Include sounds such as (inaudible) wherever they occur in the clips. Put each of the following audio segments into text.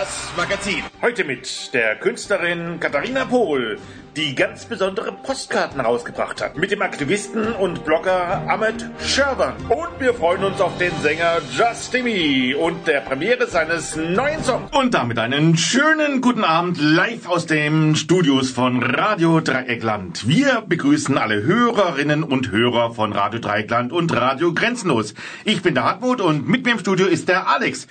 das Magazin. Heute mit der Künstlerin Katharina Pohl, die ganz besondere Postkarten rausgebracht hat. Mit dem Aktivisten und Blogger Ahmed Sherwan. Und wir freuen uns auf den Sänger Justimi und der Premiere seines neuen Songs. Und damit einen schönen guten Abend live aus den Studios von Radio Dreieckland. Wir begrüßen alle Hörerinnen und Hörer von Radio Dreieckland und Radio Grenzenlos. Ich bin der Hartmut und mit mir im Studio ist der Alex.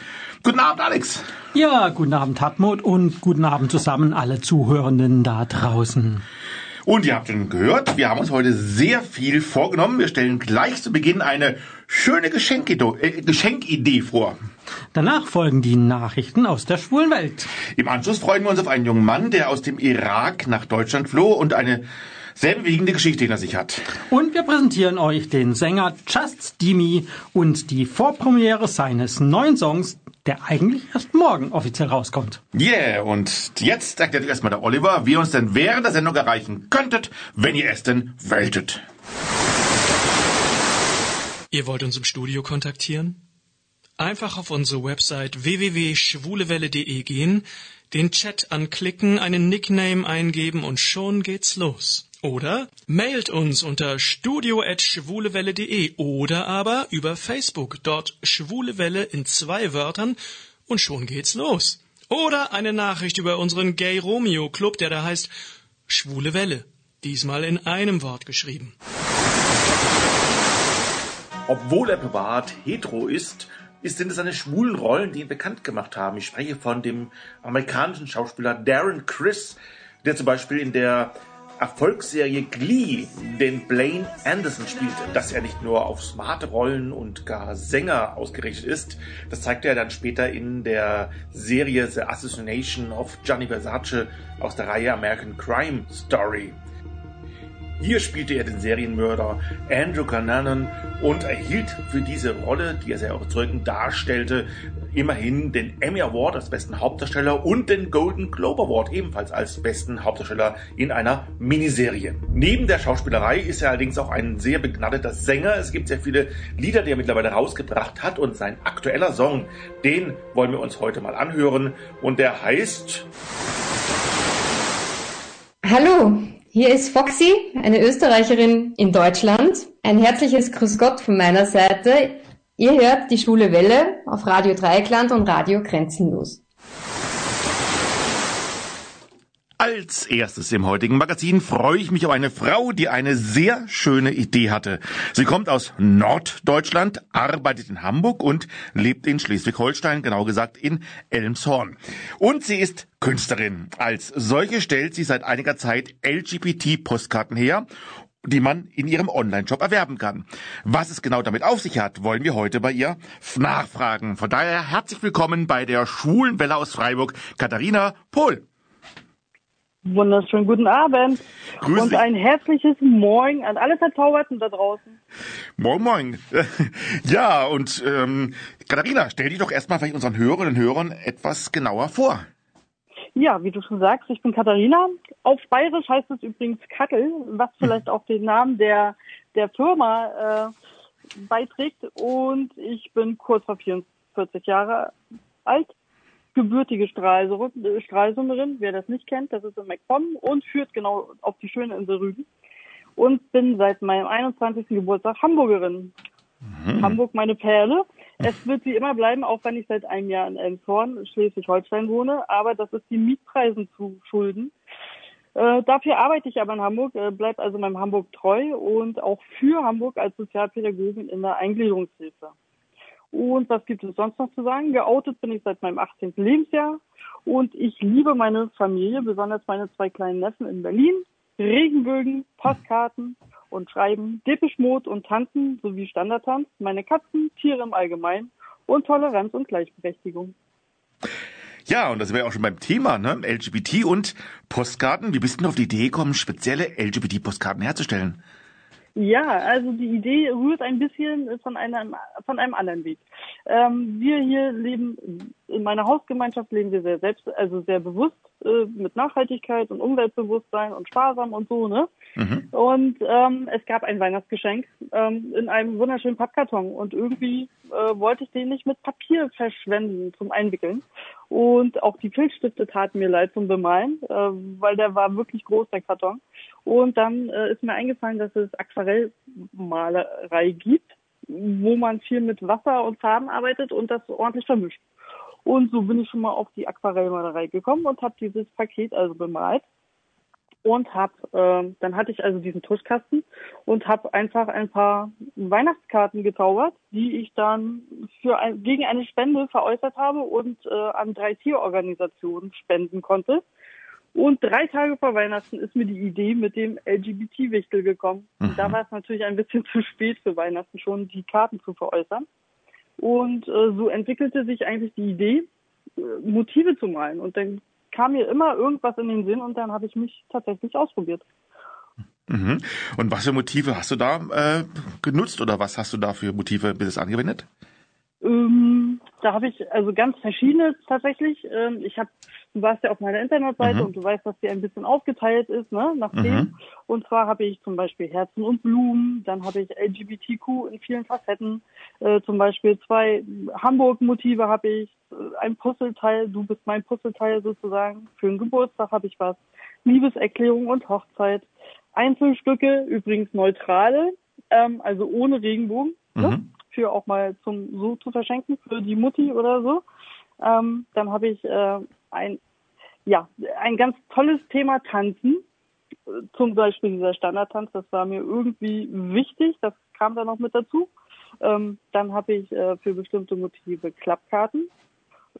Guten Abend, Alex. Ja, guten Abend, Hartmut, und guten Abend zusammen alle Zuhörenden da draußen. Und ihr habt schon gehört, wir haben uns heute sehr viel vorgenommen. Wir stellen gleich zu Beginn eine schöne Geschenkidee, äh, Geschenkidee vor. Danach folgen die Nachrichten aus der schwulen Welt. Im Anschluss freuen wir uns auf einen jungen Mann, der aus dem Irak nach Deutschland floh und eine sehr bewegende Geschichte hinter sich hat. Und wir präsentieren euch den Sänger Just Dimi und die Vorpremiere seines neuen Songs der eigentlich erst morgen offiziell rauskommt. Yeah, und jetzt erklärt euch erstmal der Oliver, wie ihr uns denn während der Sendung erreichen könntet, wenn ihr es denn wolltet. Ihr wollt uns im Studio kontaktieren? Einfach auf unsere Website www.schwulewelle.de gehen, den Chat anklicken, einen Nickname eingeben und schon geht's los. Oder mailt uns unter studio.schwulewelle.de oder aber über Facebook, dort Schwulewelle in zwei Wörtern und schon geht's los. Oder eine Nachricht über unseren Gay Romeo Club, der da heißt Schwule Welle. Diesmal in einem Wort geschrieben. Obwohl er privat hetero ist, ist sind es seine schwulen Rollen, die ihn bekannt gemacht haben. Ich spreche von dem amerikanischen Schauspieler Darren Criss, der zum Beispiel in der Erfolgsserie Glee den Blaine Anderson spielt, dass er nicht nur auf smarte Rollen und gar Sänger ausgerichtet ist, das zeigte er dann später in der Serie The Assassination of Gianni Versace aus der Reihe American Crime Story. Hier spielte er den Serienmörder Andrew Cunanan und erhielt für diese Rolle, die er sehr überzeugend darstellte, immerhin den Emmy Award als besten Hauptdarsteller und den Golden Globe Award ebenfalls als besten Hauptdarsteller in einer Miniserie. Neben der Schauspielerei ist er allerdings auch ein sehr begnadeter Sänger. Es gibt sehr viele Lieder, die er mittlerweile rausgebracht hat und sein aktueller Song, den wollen wir uns heute mal anhören und der heißt Hallo, hier ist Foxy, eine Österreicherin in Deutschland. Ein herzliches Grüß Gott von meiner Seite. Ihr hört die Schwule Welle auf Radio Dreieckland und Radio Grenzenlos. Als erstes im heutigen Magazin freue ich mich auf eine Frau, die eine sehr schöne Idee hatte. Sie kommt aus Norddeutschland, arbeitet in Hamburg und lebt in Schleswig-Holstein, genau gesagt in Elmshorn. Und sie ist Künstlerin. Als solche stellt sie seit einiger Zeit LGBT-Postkarten her die man in ihrem Online-Shop erwerben kann. Was es genau damit auf sich hat, wollen wir heute bei ihr nachfragen. Von daher herzlich willkommen bei der Schwulen Welle aus Freiburg, Katharina Pohl. Wunderschönen guten Abend Grüß und dich. ein herzliches Moin an alle Verzauberten da draußen. Moin Moin. (laughs) Ja, und ähm, Katharina, stell dich doch erstmal vielleicht unseren Hörerinnen und Hörern etwas genauer vor. Ja, wie du schon sagst, ich bin Katharina. Auf Bayerisch heißt es übrigens Kackel, was vielleicht auch den Namen der, der Firma äh, beiträgt. Und ich bin kurz vor 44 Jahre alt, gebürtige Stralsunderin, wer das nicht kennt, das ist in MacPom und führt genau auf die schöne Insel Rügen. Und bin seit meinem 21. Geburtstag Hamburgerin. Hamburg meine Perle. Es wird sie immer bleiben, auch wenn ich seit einem Jahr in Elmshorn, Schleswig-Holstein wohne. Aber das ist die Mietpreisen zu schulden. Äh, dafür arbeite ich aber in Hamburg, äh, bleibe also meinem Hamburg treu und auch für Hamburg als Sozialpädagogin in der Eingliederungshilfe. Und was gibt es sonst noch zu sagen? Geoutet bin ich seit meinem 18. Lebensjahr und ich liebe meine Familie, besonders meine zwei kleinen Neffen in Berlin, Regenbögen, Postkarten und Schreiben, Dippischmod und Tanzen sowie Standardtanz, meine Katzen, Tiere im Allgemeinen und Toleranz und Gleichberechtigung. Ja, und das wäre auch schon beim Thema, ne? LGBT und Postkarten. Wie bist du denn auf die Idee gekommen, spezielle LGBT-Postkarten herzustellen? Ja, also die Idee rührt ein bisschen von einem, von einem anderen Weg. Ähm, wir hier leben, in meiner Hausgemeinschaft leben wir sehr selbst, also sehr bewusst äh, mit Nachhaltigkeit und Umweltbewusstsein und sparsam und so, ne? Mhm. Und ähm, es gab ein Weihnachtsgeschenk ähm, in einem wunderschönen Pappkarton und irgendwie äh, wollte ich den nicht mit Papier verschwenden zum Einwickeln. Und auch die Filzstifte taten mir leid zum Bemalen, äh, weil der war wirklich groß, der Karton. Und dann äh, ist mir eingefallen, dass es Aquarellmalerei gibt, wo man viel mit Wasser und Farben arbeitet und das ordentlich vermischt. Und so bin ich schon mal auf die Aquarellmalerei gekommen und habe dieses Paket also bemalt und habe äh, dann hatte ich also diesen Tuschkasten und habe einfach ein paar Weihnachtskarten gezaubert, die ich dann für ein, gegen eine Spende veräußert habe und äh, an drei Tierorganisationen spenden konnte. Und drei Tage vor Weihnachten ist mir die Idee mit dem LGBT-Wichtel gekommen. Mhm. Da war es natürlich ein bisschen (laughs) zu spät für Weihnachten schon, die Karten zu veräußern. Und äh, so entwickelte sich eigentlich die Idee, äh, Motive zu malen. Und dann kam mir immer irgendwas in den Sinn und dann habe ich mich tatsächlich ausprobiert. Mhm. Und was für Motive hast du da äh, genutzt oder was hast du da für Motive bis angewendet? Ähm, da habe ich also ganz verschiedene tatsächlich. Ähm, ich habe, du warst ja auf meiner Internetseite mhm. und du weißt, dass die ein bisschen aufgeteilt ist, ne, nach Themen. Mhm. Und zwar habe ich zum Beispiel Herzen und Blumen, dann habe ich LGBTQ in vielen Facetten, äh, zum Beispiel zwei Hamburg-Motive habe ich, äh, ein Puzzleteil, du bist mein Puzzleteil sozusagen. Für einen Geburtstag habe ich was, Liebeserklärung und Hochzeit. Einzelstücke, übrigens neutrale, ähm, also ohne Regenbogen. Ne? Mhm. Ne? Für auch mal zum so zu verschenken für die Mutti oder so. Ähm, dann habe ich äh, ein ja ein ganz tolles Thema Tanzen. Zum Beispiel dieser Standardtanz, das war mir irgendwie wichtig, das kam da noch mit dazu. Ähm, dann habe ich äh, für bestimmte Motive Klappkarten.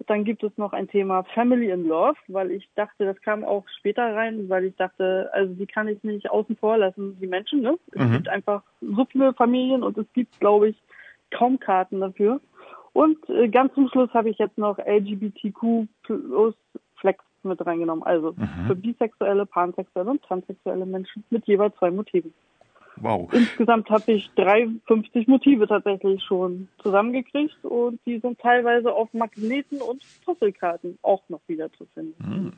Dann gibt es noch ein Thema Family in Love, weil ich dachte, das kam auch später rein, weil ich dachte, also die kann ich nicht außen vor lassen, die Menschen. Ne? Es mhm. gibt einfach so viele Familien und es gibt, glaube ich, kaum Karten dafür. Und äh, ganz zum Schluss habe ich jetzt noch LGBTQ plus Flex mit reingenommen. Also mhm. für bisexuelle, pansexuelle und transsexuelle Menschen mit jeweils zwei Motiven. Wow. Insgesamt habe ich 53 Motive tatsächlich schon zusammengekriegt und die sind teilweise auf Magneten und Puzzlekarten auch noch wieder zu finden. Hm.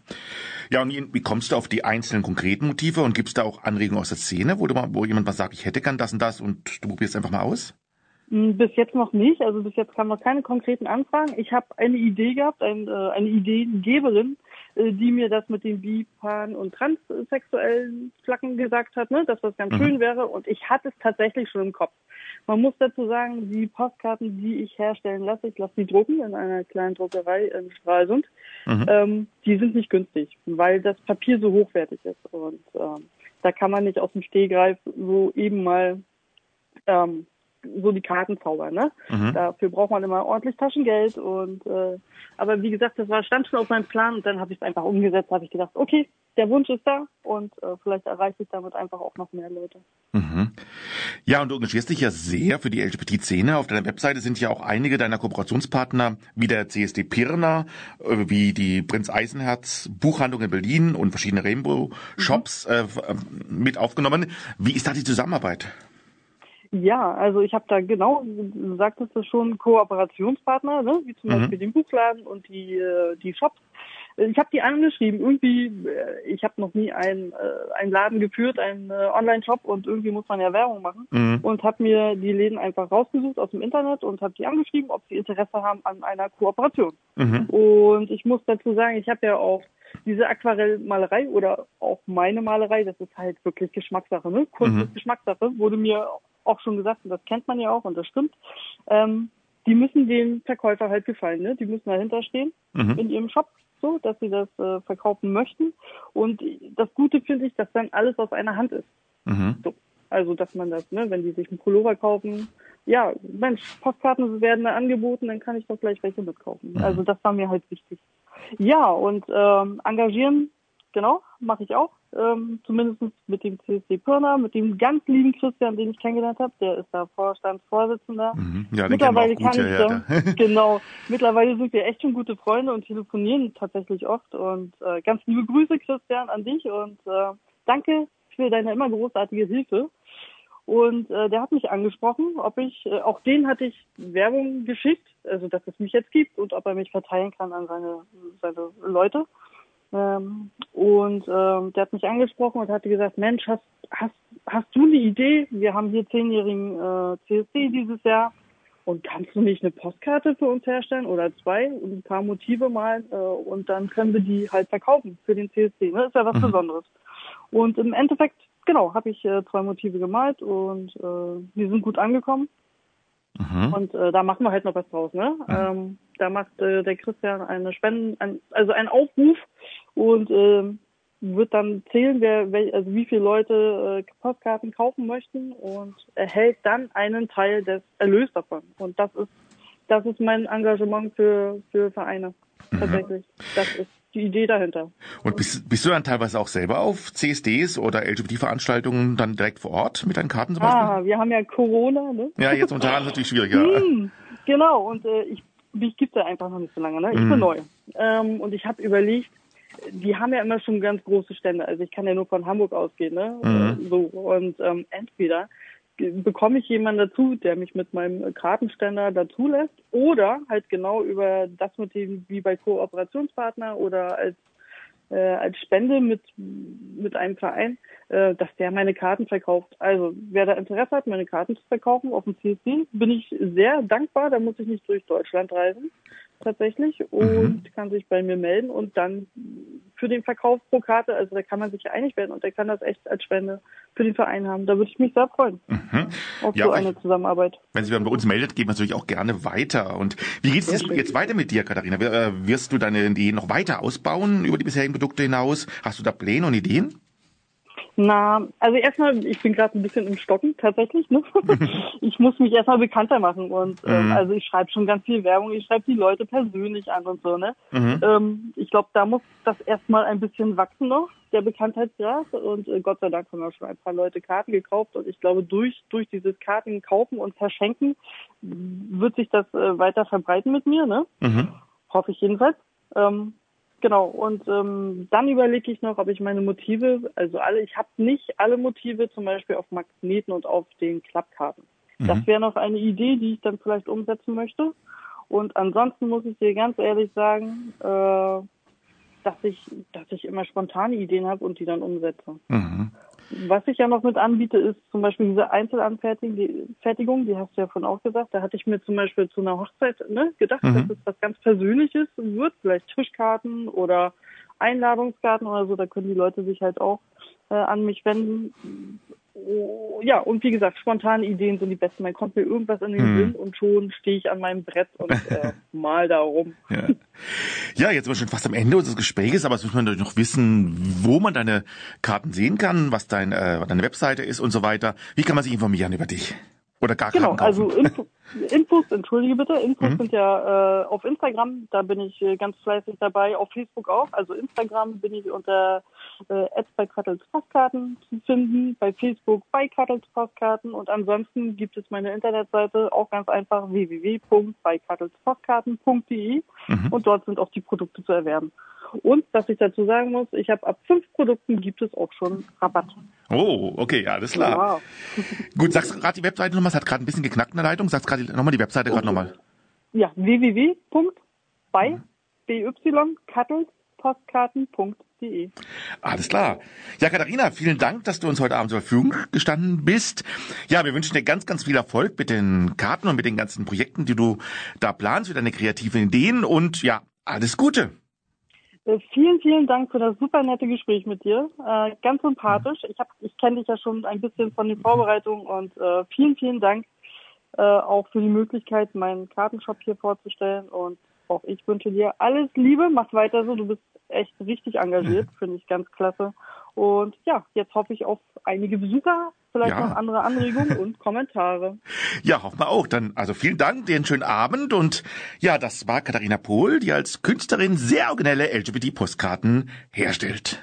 Ja, und wie kommst du auf die einzelnen konkreten Motive und gibst da auch Anregungen aus der Szene, wo, du mal, wo jemand was sagt, ich hätte gern das und das und du probierst einfach mal aus? Hm, bis jetzt noch nicht. Also bis jetzt kamen noch keine konkreten Anfragen. Ich habe eine Idee gehabt, ein, äh, eine Ideengeberin, äh, die mir das mit den bi-, pan- und transsexuellen Flaggen gesagt hat, ne, dass das ganz mhm. schön wäre. Und ich hatte es tatsächlich schon im Kopf. Man muss dazu sagen, die Postkarten, die ich herstellen lasse, ich lasse die drucken in einer kleinen Druckerei in Stralsund, mhm. ähm, die sind nicht günstig, weil das Papier so hochwertig ist. Und ähm, da kann man nicht aus dem Stehgreif so eben mal ähm, so die Karten zaubern. Ne? Mhm. Dafür braucht man immer ordentlich Taschengeld und äh, aber wie gesagt, das war stand schon auf meinem Plan und dann habe ich es einfach umgesetzt, habe ich gedacht, okay, der Wunsch ist da und äh, vielleicht erreiche ich damit einfach auch noch mehr Leute. Mhm. Ja, und du engagierst dich ja sehr für die LGBT-Szene. Auf deiner Webseite sind ja auch einige deiner Kooperationspartner, wie der CSD Pirna, äh, wie die Prinz Eisenherz Buchhandlung in Berlin und verschiedene Rainbow-Shops mhm. äh, mit aufgenommen. Wie ist da die Zusammenarbeit? Ja, also ich habe da genau, du sagtest es schon, Kooperationspartner, ne? wie zum mhm. Beispiel den Buchladen und die, äh, die Shops. Ich habe die angeschrieben. Irgendwie, äh, ich habe noch nie einen, äh, einen Laden geführt, einen äh, Online-Shop und irgendwie muss man ja Werbung machen. Mhm. Und habe mir die Läden einfach rausgesucht aus dem Internet und habe die angeschrieben, ob sie Interesse haben an einer Kooperation. Mhm. Und ich muss dazu sagen, ich habe ja auch diese Aquarellmalerei oder auch meine Malerei, das ist halt wirklich Geschmackssache, ne? Kunst mhm. ist Geschmackssache, wurde mir auch schon gesagt, und das kennt man ja auch und das stimmt, ähm, die müssen dem Verkäufer halt gefallen, ne? Die müssen dahinter stehen mhm. in ihrem Shop, so, dass sie das äh, verkaufen möchten. Und das Gute finde ich, dass dann alles aus einer Hand ist. Mhm. So. Also, dass man das, ne, wenn die sich einen Pullover kaufen, ja, Mensch, Postkarten werden da angeboten, dann kann ich doch gleich welche mitkaufen. Mhm. Also, das war mir halt wichtig. Ja, und ähm, engagieren, genau, mache ich auch ähm, zumindest mit dem CSD Pirna, mit dem ganz lieben Christian, den ich kennengelernt habe, der ist da Vorstandsvorsitzender. Mhm. Ja, mittlerweile kann ich da, (laughs) genau, mittlerweile sind wir echt schon gute Freunde und telefonieren tatsächlich oft und äh, ganz liebe Grüße Christian an dich und äh, danke für deine immer großartige Hilfe. Und äh, der hat mich angesprochen, ob ich, äh, auch den hatte ich Werbung geschickt, also dass es mich jetzt gibt und ob er mich verteilen kann an seine, seine Leute. Ähm, und ähm, der hat mich angesprochen und hatte gesagt, Mensch, hast, hast, hast du eine Idee? Wir haben hier zehnjährigen äh, CSD dieses Jahr und kannst du nicht eine Postkarte für uns herstellen oder zwei und ein paar Motive malen äh, und dann können wir die halt verkaufen für den CSD. Ne? Ist ja was mhm. Besonderes. Und im Endeffekt, genau, habe ich äh, zwei Motive gemalt und äh, die sind gut angekommen. Mhm. Und äh, da machen wir halt noch was draus, ne? Mhm. Ähm, da macht äh, der Christian eine Spenden, ein, also einen Aufruf und äh, wird dann zählen, wer, wel, also wie viele Leute äh, Postkarten kaufen möchten und erhält dann einen Teil des Erlös davon. Und das ist das ist mein Engagement für für Vereine mhm. tatsächlich. Das ist die Idee dahinter. Und bist, bist du dann teilweise auch selber auf CSDs oder LGBT-Veranstaltungen dann direkt vor Ort mit deinen Karten zum Beispiel? Ah, wir haben ja Corona, ne? Ja, jetzt momentan ist natürlich schwieriger. (laughs) Hm, genau, und äh, ich, mich gibt ja einfach noch nicht so lange, ne? Ich mm. bin neu. Ähm, und ich habe überlegt, die haben ja immer schon ganz große Stände. Also ich kann ja nur von Hamburg ausgehen, ne? Mhm. So. Und ähm, entweder bekomme ich jemanden dazu, der mich mit meinem Kartenständer dazu lässt oder halt genau über das mit dem, wie bei Kooperationspartner oder als äh, als Spende mit mit einem Verein, äh, dass der meine Karten verkauft. Also wer da Interesse hat, meine Karten zu verkaufen auf dem CSD, bin ich sehr dankbar. Da muss ich nicht durch Deutschland reisen tatsächlich und mhm. kann sich bei mir melden und dann für den Verkauf pro Karte, also da kann man sich einig werden und der kann das echt als Spende für den Verein haben. Da würde ich mich sehr freuen mhm. auf ja, so eine ich, Zusammenarbeit. Wenn sich bei uns meldet, geht man natürlich auch gerne weiter. Und wie geht es jetzt weiter mit dir, Katharina? Äh, wirst du deine Ideen noch weiter ausbauen über die bisherigen Produkte hinaus? Hast du da Pläne und Ideen? Na, also erstmal, ich bin gerade ein bisschen im Stocken tatsächlich. Ne? (laughs) ich muss mich erstmal bekannter machen und ähm, mhm. also ich schreibe schon ganz viel Werbung, ich schreibe die Leute persönlich an und so. Ne? Mhm. Ähm, ich glaube, da muss das erstmal ein bisschen wachsen noch, der Bekanntheitsgrad und äh, Gott sei Dank haben wir schon ein paar Leute Karten gekauft und ich glaube, durch durch dieses Karten kaufen und verschenken wird sich das äh, weiter verbreiten mit mir. Ne? Mhm. Hoffe ich jedenfalls. Ähm, Genau, und ähm, dann überlege ich noch, ob ich meine Motive, also alle, ich habe nicht alle Motive zum Beispiel auf Magneten und auf den Klappkarten. Mhm. Das wäre noch eine Idee, die ich dann vielleicht umsetzen möchte. Und ansonsten muss ich dir ganz ehrlich sagen, äh, dass ich, dass ich immer spontane Ideen habe und die dann umsetze. Mhm. Was ich ja noch mit anbiete, ist zum Beispiel diese Einzelanfertigung, die hast du ja von auch gesagt. Da hatte ich mir zum Beispiel zu einer Hochzeit ne, gedacht, mhm. dass es was ganz Persönliches wird, vielleicht Tischkarten oder Einladungskarten oder so. Da können die Leute sich halt auch äh, an mich wenden. Oh, ja, und wie gesagt, spontane Ideen sind die besten. Man kommt mir irgendwas in den hm. Sinn und schon stehe ich an meinem Brett und (laughs) äh, mal da rum. Ja. ja, jetzt sind wir schon fast am Ende unseres Gesprächs, aber jetzt muss man natürlich noch wissen, wo man deine Karten sehen kann, was dein, äh, deine Webseite ist und so weiter. Wie kann man sich informieren über dich? Oder gar Genau, also Info, (laughs) Infos, entschuldige bitte, Infos mhm. sind ja äh, auf Instagram, da bin ich äh, ganz fleißig dabei, auf Facebook auch. Also Instagram bin ich unter äh, bei Kattels Postkarten zu finden, bei Facebook bei Kattels Postkarten und ansonsten gibt es meine Internetseite auch ganz einfach www.beikattelspostkarten.de mhm. und dort sind auch die Produkte zu erwerben. Und was ich dazu sagen muss, ich habe ab fünf Produkten gibt es auch schon Rabatt. Oh, okay, alles klar. Wow. (laughs) Gut, sagst du gerade die Webseite nochmal? Es hat gerade ein bisschen geknackt in der Leitung. Sagst gerade nochmal die Webseite gerade nochmal. Ja, www.bei bykattels.postkarten.de. Alles klar. Ja, Katharina, vielen Dank, dass du uns heute Abend zur Verfügung gestanden bist. Ja, wir wünschen dir ganz, ganz viel Erfolg mit den Karten und mit den ganzen Projekten, die du da planst, für deine kreativen Ideen und ja, alles Gute. Äh, vielen, vielen Dank für das super nette Gespräch mit dir. Äh, ganz sympathisch. Ich, hab, ich kenne dich ja schon ein bisschen von den Vorbereitungen und äh, vielen, vielen Dank äh, auch für die Möglichkeit, meinen Kartenshop hier vorzustellen. Und auch ich wünsche dir alles Liebe. Mach weiter so. Du bist echt richtig engagiert. Finde ich ganz klasse. Und ja, jetzt hoffe ich auf einige Besucher, vielleicht ja. noch andere Anregungen und (laughs) Kommentare. Ja, hoffen wir auch. Dann also vielen Dank, dir einen schönen Abend und ja, das war Katharina Pohl, die als Künstlerin sehr originelle LGBT-Postkarten herstellt.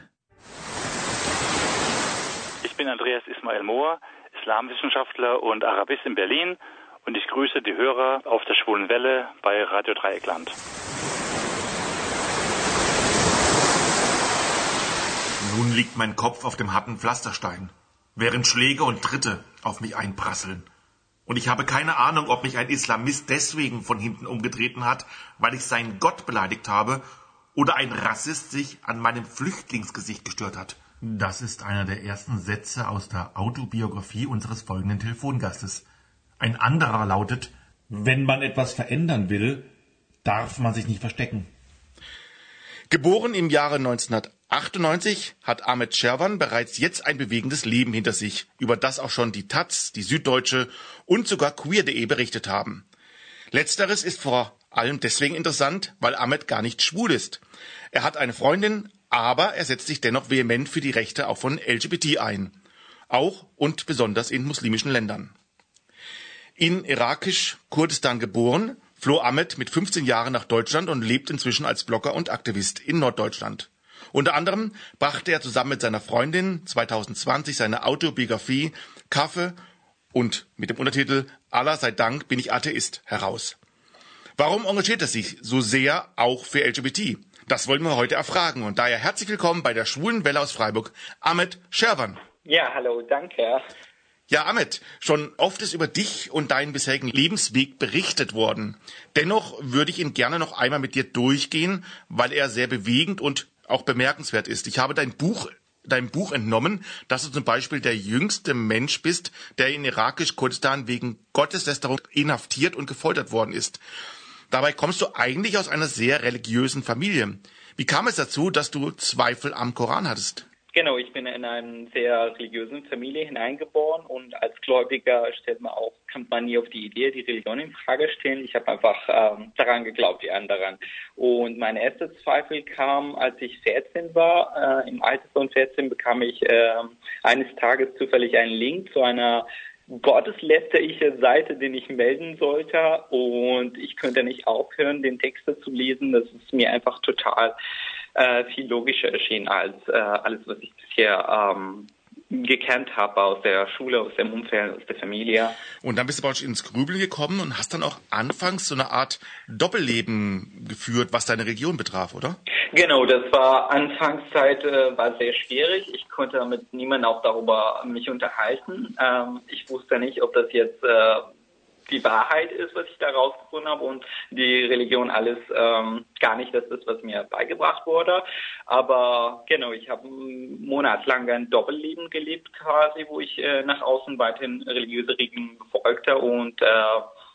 Ich bin Andreas Ismail Mohr, Islamwissenschaftler und Arabist in Berlin und ich grüße die Hörer auf der Schwulen Welle bei Radio Dreieckland. Nun liegt mein Kopf auf dem harten Pflasterstein. während Schläge und Tritte auf mich einprasseln. Und ich habe keine Ahnung, ob mich ein Islamist deswegen von hinten umgetreten hat, weil ich seinen Gott beleidigt habe, oder ein Rassist sich an meinem Flüchtlingsgesicht gestört hat. Das ist einer der ersten Sätze aus der Autobiografie unseres folgenden Telefongastes. Ein anderer lautet, wenn man etwas verändern will, darf man sich nicht verstecken. Geboren im Jahre 1998 hat Ahmed Scherwan bereits jetzt ein bewegendes Leben hinter sich, über das auch schon die Taz, die Süddeutsche und sogar queer.de berichtet haben. Letzteres ist vor allem deswegen interessant, weil Ahmed gar nicht schwul ist. Er hat eine Freundin, aber er setzt sich dennoch vehement für die Rechte auch von LGBT ein. Auch und besonders in muslimischen Ländern. In irakisch-Kurdistan geboren, floh Ahmed mit 15 Jahren nach Deutschland und lebt inzwischen als Blogger und Aktivist in Norddeutschland. Unter anderem brachte er zusammen mit seiner Freundin 2020 seine Autobiografie Kaffee und mit dem Untertitel Allah sei Dank bin ich Atheist heraus. Warum engagiert er sich so sehr auch für LGBT? Das wollen wir heute erfragen und daher herzlich willkommen bei der Schwulen Welle aus Freiburg, Ahmed Scherwan. Ja, hallo, danke. Ja, Ahmed, schon oft ist über dich und deinen bisherigen Lebensweg berichtet worden. Dennoch würde ich ihn gerne noch einmal mit dir durchgehen, weil er sehr bewegend und auch bemerkenswert ist. Ich habe dein Buch deinem Buch entnommen, dass du zum Beispiel der jüngste Mensch bist, der in irakisch-Kurdistan wegen Gotteslästerung inhaftiert und gefoltert worden ist. Dabei kommst du eigentlich aus einer sehr religiösen Familie. Wie kam es dazu, dass du Zweifel am Koran hattest? Genau, ich bin in eine sehr religiöse Familie hineingeboren und als Gläubiger stellt man auch, kommt man nie auf die Idee, die Religion in Frage stellen. Ich habe einfach ähm, daran geglaubt, die anderen. Und mein erster Zweifel kam, als ich 14 war. Äh, Im Alter von 14 bekam ich äh, eines Tages zufällig einen Link zu einer gotteslästerliche Seite, den ich melden sollte. Und ich könnte nicht aufhören, den Text zu lesen. Das ist mir einfach total äh, viel logischer erschienen als äh, alles, was ich bisher ähm, gekannt habe aus der Schule, aus dem Umfeld, aus der Familie. Und dann bist du praktisch ins Grübeln gekommen und hast dann auch anfangs so eine Art Doppelleben geführt, was deine Region betraf, oder? Genau, das war Anfangszeit äh, war sehr schwierig. Ich konnte mit niemandem auch darüber mich unterhalten. Ähm, ich wusste nicht, ob das jetzt äh, die Wahrheit ist, was ich da rausgefunden habe und die Religion alles ähm, gar nicht das ist, was mir beigebracht wurde. Aber genau, ich habe monatelang ein Doppelleben gelebt quasi, wo ich äh, nach außen weiterhin religiöse Regeln befolgte und äh,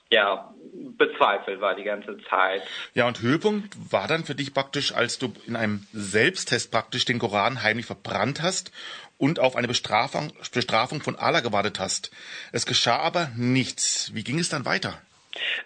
ja, bezweifelt war die ganze Zeit. Ja, und Höhepunkt war dann für dich praktisch, als du in einem Selbsttest praktisch den Koran heimlich verbrannt hast und auf eine Bestrafung, Bestrafung von Allah gewartet hast. Es geschah aber nichts. Wie ging es dann weiter?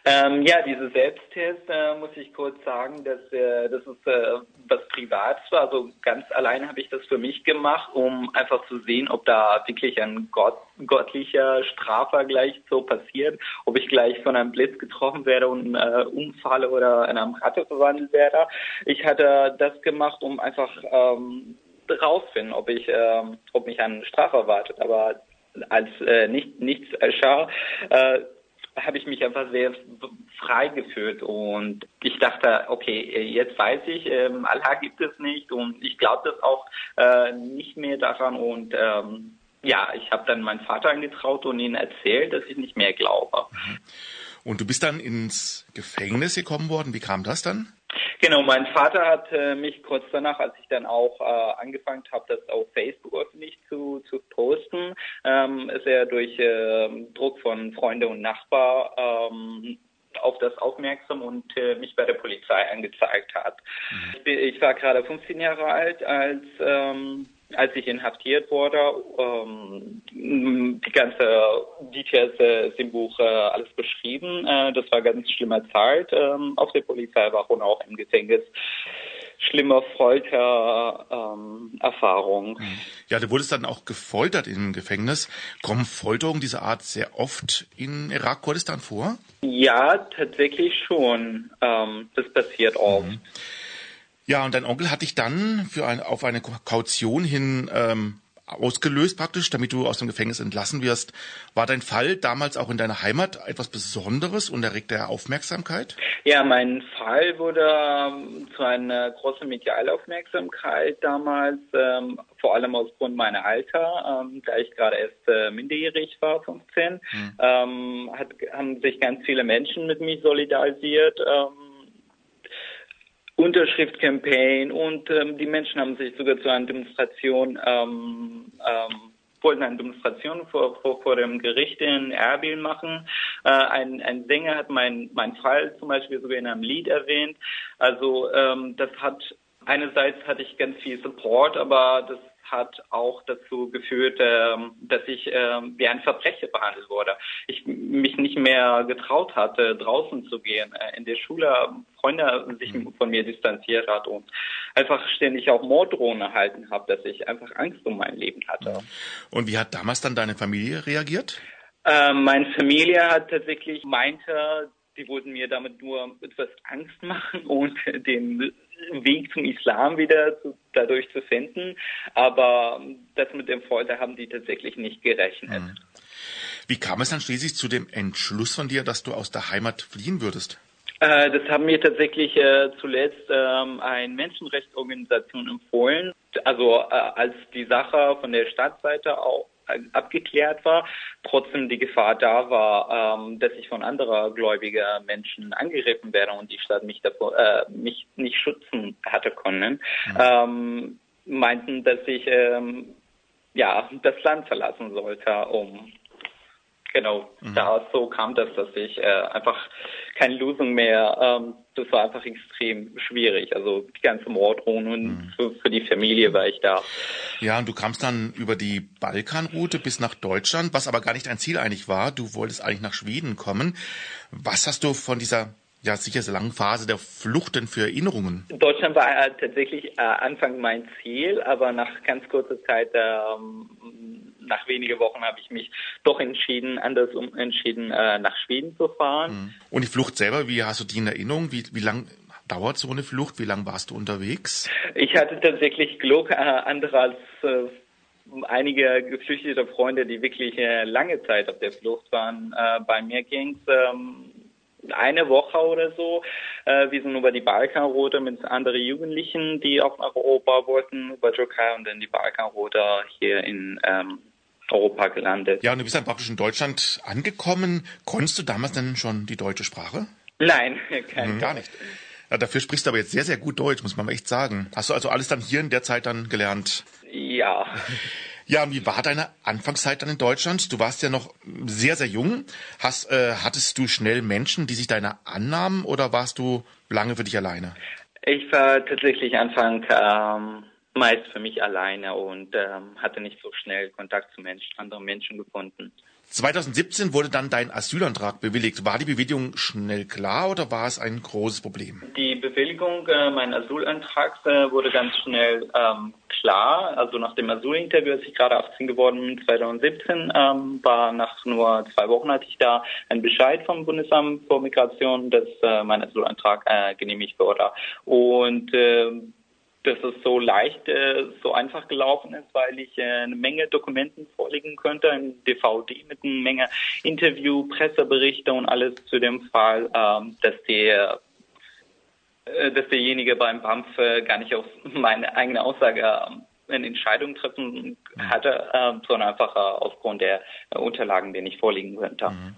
Ähm, ja, diese Selbsttest, äh, muss ich kurz sagen, dass äh, das ist äh, was Privates war. Also ganz allein habe ich das für mich gemacht, um einfach zu sehen, ob da wirklich ein Gott, göttlicher Strafvergleich so passiert, ob ich gleich von einem Blitz getroffen werde und äh, umfalle oder in einem Ratte verwandelt werde. Ich hatte das gemacht, um einfach ähm, rausfinden, ob ich, äh, ob mich eine Strafe erwartet. Aber als äh, nicht, nichts erschah, äh, habe ich mich einfach sehr frei gefühlt und ich dachte, okay, jetzt weiß ich, ähm, Allah gibt es nicht und ich glaube das auch äh, nicht mehr daran und ähm, ja, ich habe dann meinen Vater angetraut und ihn erzählt, dass ich nicht mehr glaube. Und du bist dann ins Gefängnis gekommen worden. Wie kam das dann? Genau, mein Vater hat äh, mich kurz danach, als ich dann auch äh, angefangen habe, das auf Facebook öffentlich zu, zu posten, ähm, ist er durch äh, Druck von Freunde und Nachbar ähm, auf das aufmerksam und äh, mich bei der Polizei angezeigt hat. Mhm. Ich, bin, ich, war gerade 15 Jahre alt, als ähm, als ich inhaftiert wurde, ähm, die ganze Details äh, im Buch äh, alles beschrieben. Äh, das war ganz schlimme Zeit ähm, auf der Polizeiwache und auch im Gefängnis. Schlimme Foltererfahrung. Ähm, ja, du wurdest dann auch gefoltert im Gefängnis. Kommen Folterungen dieser Art sehr oft in Irak-Kurdistan vor? Ja, tatsächlich schon. Ähm, das passiert oft. Mhm. Ja, und dein Onkel hat dich dann für ein, auf eine Kaution hin ähm, ausgelöst praktisch, damit du aus dem Gefängnis entlassen wirst. War dein Fall damals auch in deiner Heimat etwas Besonderes und erregte er Aufmerksamkeit? Ja, mein Fall wurde ähm, zu einer großen Medialaufmerksamkeit damals, ähm, vor allem aufgrund meiner Alter, ähm, da ich gerade erst äh, minderjährig war, 15, hm. ähm, hat, haben sich ganz viele Menschen mit mir solidarisiert. Unterschriftcampaign und ähm, die Menschen haben sich sogar zu einer Demonstration ähm, ähm, wollten eine Demonstration vor, vor, vor dem Gericht in Erbil machen. Äh, ein, ein Sänger hat mein, mein Fall zum Beispiel sogar in einem Lied erwähnt. Also ähm, das hat einerseits hatte ich ganz viel Support, aber das hat auch dazu geführt, ähm, dass ich ähm, wie ein Verbrecher behandelt wurde. Ich mich nicht mehr getraut hatte, draußen zu gehen. Äh, in der Schule Freunde sich mhm. von mir distanziert hat und einfach ständig auch Morddrohungen erhalten habe, dass ich einfach Angst um mein Leben hatte. Und wie hat damals dann deine Familie reagiert? Äh, meine Familie hat tatsächlich meinte, die wollten mir damit nur etwas Angst machen und den Weg zum Islam wieder zu, dadurch zu finden. Aber das mit dem Folter haben die tatsächlich nicht gerechnet. Hm. Wie kam es dann schließlich zu dem Entschluss von dir, dass du aus der Heimat fliehen würdest? Äh, das haben mir tatsächlich äh, zuletzt ähm, eine Menschenrechtsorganisation empfohlen. Also äh, als die Sache von der Stadtseite auch abgeklärt war, trotzdem die Gefahr da war, ähm, dass ich von anderer gläubiger Menschen angegriffen werde und die Stadt mich davor äh, mich nicht schützen hatte können, mhm. ähm, meinten, dass ich ähm, ja das Land verlassen sollte, um Genau, mhm. da so kam das, dass ich äh, einfach keine Lösung mehr, ähm, das war einfach extrem schwierig. Also die ganze Morddrohung und mhm. für, für, die Familie war ich da. Ja, und du kamst dann über die Balkanroute bis nach Deutschland, was aber gar nicht dein Ziel eigentlich war. Du wolltest eigentlich nach Schweden kommen. Was hast du von dieser ja sicher sehr langen Phase der Flucht denn für Erinnerungen? Deutschland war äh, tatsächlich äh, Anfang mein Ziel, aber nach ganz kurzer Zeit ähm, nach wenigen Wochen habe ich mich doch entschieden, anders um, entschieden, äh, nach Schweden zu fahren. Mhm. Und die Flucht selber, wie hast du die in Erinnerung? Wie, wie lang dauert so eine Flucht? Wie lange warst du unterwegs? Ich hatte tatsächlich Glück, äh, andere als äh, einige geflüchtete Freunde, die wirklich äh, lange Zeit auf der Flucht waren. Äh, bei mir ging es ähm, eine Woche oder so. Äh, wir sind über die Balkanroute mit anderen Jugendlichen, die auf Europa wollten, über Türkei und dann die Balkanroute hier in ähm, Europa gelandet. Ja, und du bist dann praktisch in Deutschland angekommen. Konntest du damals denn schon die deutsche Sprache? Nein, (laughs) kein mhm. gar nicht. Ja, dafür sprichst du aber jetzt sehr, sehr gut Deutsch, muss man echt sagen. Hast du also alles dann hier in der Zeit dann gelernt? Ja. Ja, und wie war deine Anfangszeit dann in Deutschland? Du warst ja noch sehr, sehr jung. Hast, äh, hattest du schnell Menschen, die sich deiner annahmen oder warst du lange für dich alleine? Ich war tatsächlich Anfang ähm, meist für mich alleine und ähm, hatte nicht so schnell Kontakt zu Menschen, anderen Menschen gefunden. 2017 wurde dann dein Asylantrag bewilligt. War die Bewilligung schnell klar oder war es ein großes Problem? Die Bewilligung äh, meines Asylantrags äh, wurde ganz schnell ähm, klar. Also nach dem Asylinterview, als ich gerade 18 geworden bin, 2017, ähm, war nach nur zwei Wochen hatte ich da einen Bescheid vom Bundesamt für Migration, dass äh, mein Asylantrag äh, genehmigt wurde. Und äh, dass es so leicht, äh, so einfach gelaufen ist, weil ich äh, eine Menge Dokumenten vorlegen könnte, ein DVD mit einer Menge Interview, Presseberichte und alles zu dem Fall, ähm, dass der äh, dass derjenige beim BAMF äh, gar nicht auf meine eigene Aussage äh, eine Entscheidung treffen hatte, äh, sondern einfach äh, aufgrund der äh, Unterlagen, die nicht vorliegen könnte. Mhm.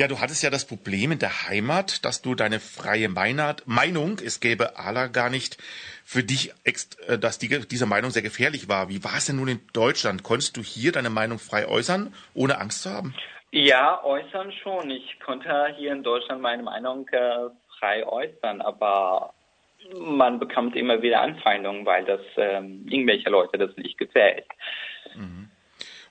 Ja, du hattest ja das Problem in der Heimat, dass du deine freie Meinung, es gäbe Allah gar nicht, für dich, äh, dass die, diese Meinung sehr gefährlich war. Wie war es denn nun in Deutschland? Konntest du hier deine Meinung frei äußern, ohne Angst zu haben? Ja, äußern schon. Ich konnte hier in Deutschland meine Meinung äh, frei äußern, aber man bekommt immer wieder Anfeindungen, weil das ähm, irgendwelche Leute das nicht gefällt. Mhm.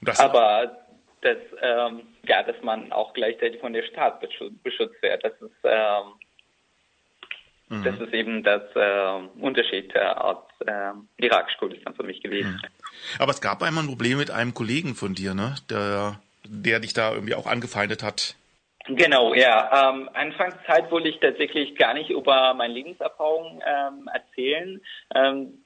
Das aber dass, ähm, ja, dass man auch gleichzeitig von der Staat beschützt wird. Das ist, ähm, mhm. das ist eben das äh, Unterschied äh, aus äh, Irakisch-Kurdistan für mich gewesen. Mhm. Aber es gab einmal ein Problem mit einem Kollegen von dir, ne? Der, der dich da irgendwie auch angefeindet hat. Genau, ja. Ähm, Anfangszeit wollte ich tatsächlich gar nicht über meine Lebenserfahrung ähm, erzählen. Ähm,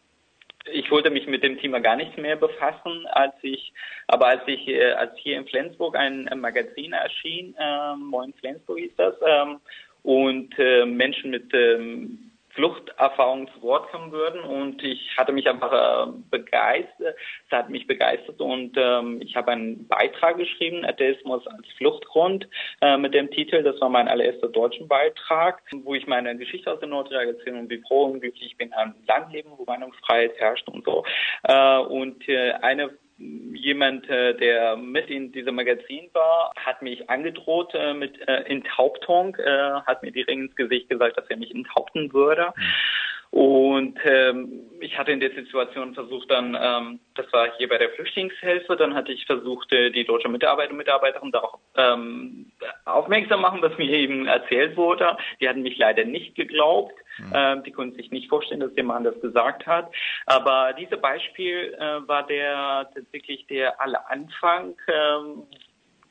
ich wollte mich mit dem Thema gar nicht mehr befassen, als ich, aber als ich, äh, als hier in Flensburg ein, ein Magazin erschien, äh, Moin Flensburg hieß das, ähm, und äh, Menschen mit ähm, Fluchterfahrung zu Wort kommen würden und ich hatte mich einfach äh, begeistert, es hat mich begeistert und ähm, ich habe einen Beitrag geschrieben, Atheismus als Fluchtgrund äh, mit dem Titel, das war mein allererster deutschen Beitrag, wo ich meine Geschichte aus der Nordreich erzähle und wie froh und glücklich ich bin in einem Land leben, wo Meinungsfreiheit herrscht und so. Äh, und äh, eine jemand, äh, der mit in diesem Magazin war, hat mich angedroht äh, mit Enthauptung, äh, hat mir direkt ins Gesicht gesagt, dass er mich enthaupten würde. Und ähm, ich hatte in der Situation versucht dann, ähm, das war hier bei der Flüchtlingshilfe, dann hatte ich versucht, äh, die deutsche Mitarbeiter und Mitarbeiterin darauf ähm, aufmerksam machen, was mir eben erzählt wurde. Die hatten mich leider nicht geglaubt. Mhm. Ähm, die konnten sich nicht vorstellen, dass der Mann das gesagt hat. Aber dieses Beispiel äh, war der tatsächlich der aller Anfang, ähm,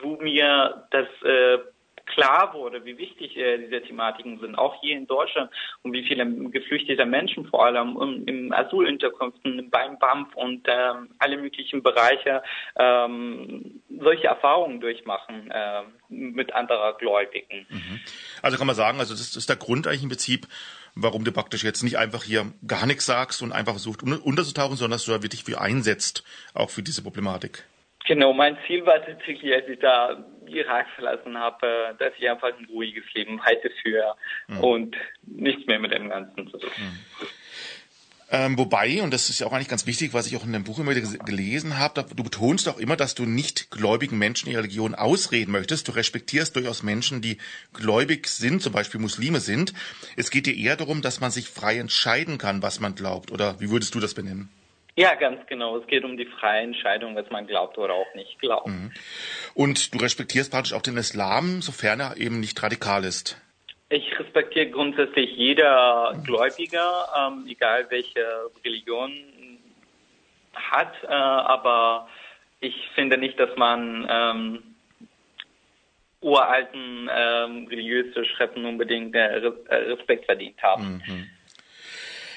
wo mir das äh, klar wurde, wie wichtig äh, diese Thematiken sind, auch hier in Deutschland und wie viele geflüchtete Menschen vor allem im, im Asylunterkünften, beim BAMF und ähm, alle möglichen Bereiche ähm, solche Erfahrungen durchmachen äh, mit anderer Gläubigen. Mhm. Also kann man sagen, also das ist der Grund eigentlich im Prinzip, warum du praktisch jetzt nicht einfach hier gar nichts sagst und einfach versucht unterzutauchen, sondern dass du da wirklich für einsetzt, auch für diese Problematik. Genau, mein Ziel war tatsächlich, als ich da Irak verlassen habe, dass ich einfach ein ruhiges Leben halte für mhm. und nichts mehr mit dem Ganzen zu tun. Mhm. Ähm, wobei, und das ist ja auch eigentlich ganz wichtig, was ich auch in dem Buch immer gelesen habe, du betonst auch immer, dass du nicht gläubigen Menschen ihre Religion ausreden möchtest. Du respektierst durchaus Menschen, die gläubig sind, zum Beispiel Muslime sind. Es geht dir eher darum, dass man sich frei entscheiden kann, was man glaubt. Oder wie würdest du das benennen? Ja, ganz genau. Es geht um die freie Entscheidung, was man glaubt oder auch nicht glaubt. Mhm. Und du respektierst praktisch auch den Islam, sofern er eben nicht radikal ist. Ich respektiere grundsätzlich jeder Gläubiger, ähm, egal welche Religion hat, äh, aber ich finde nicht, dass man ähm, uralten ähm, religiöse Schriften unbedingt äh, Respekt verdient haben. Mhm.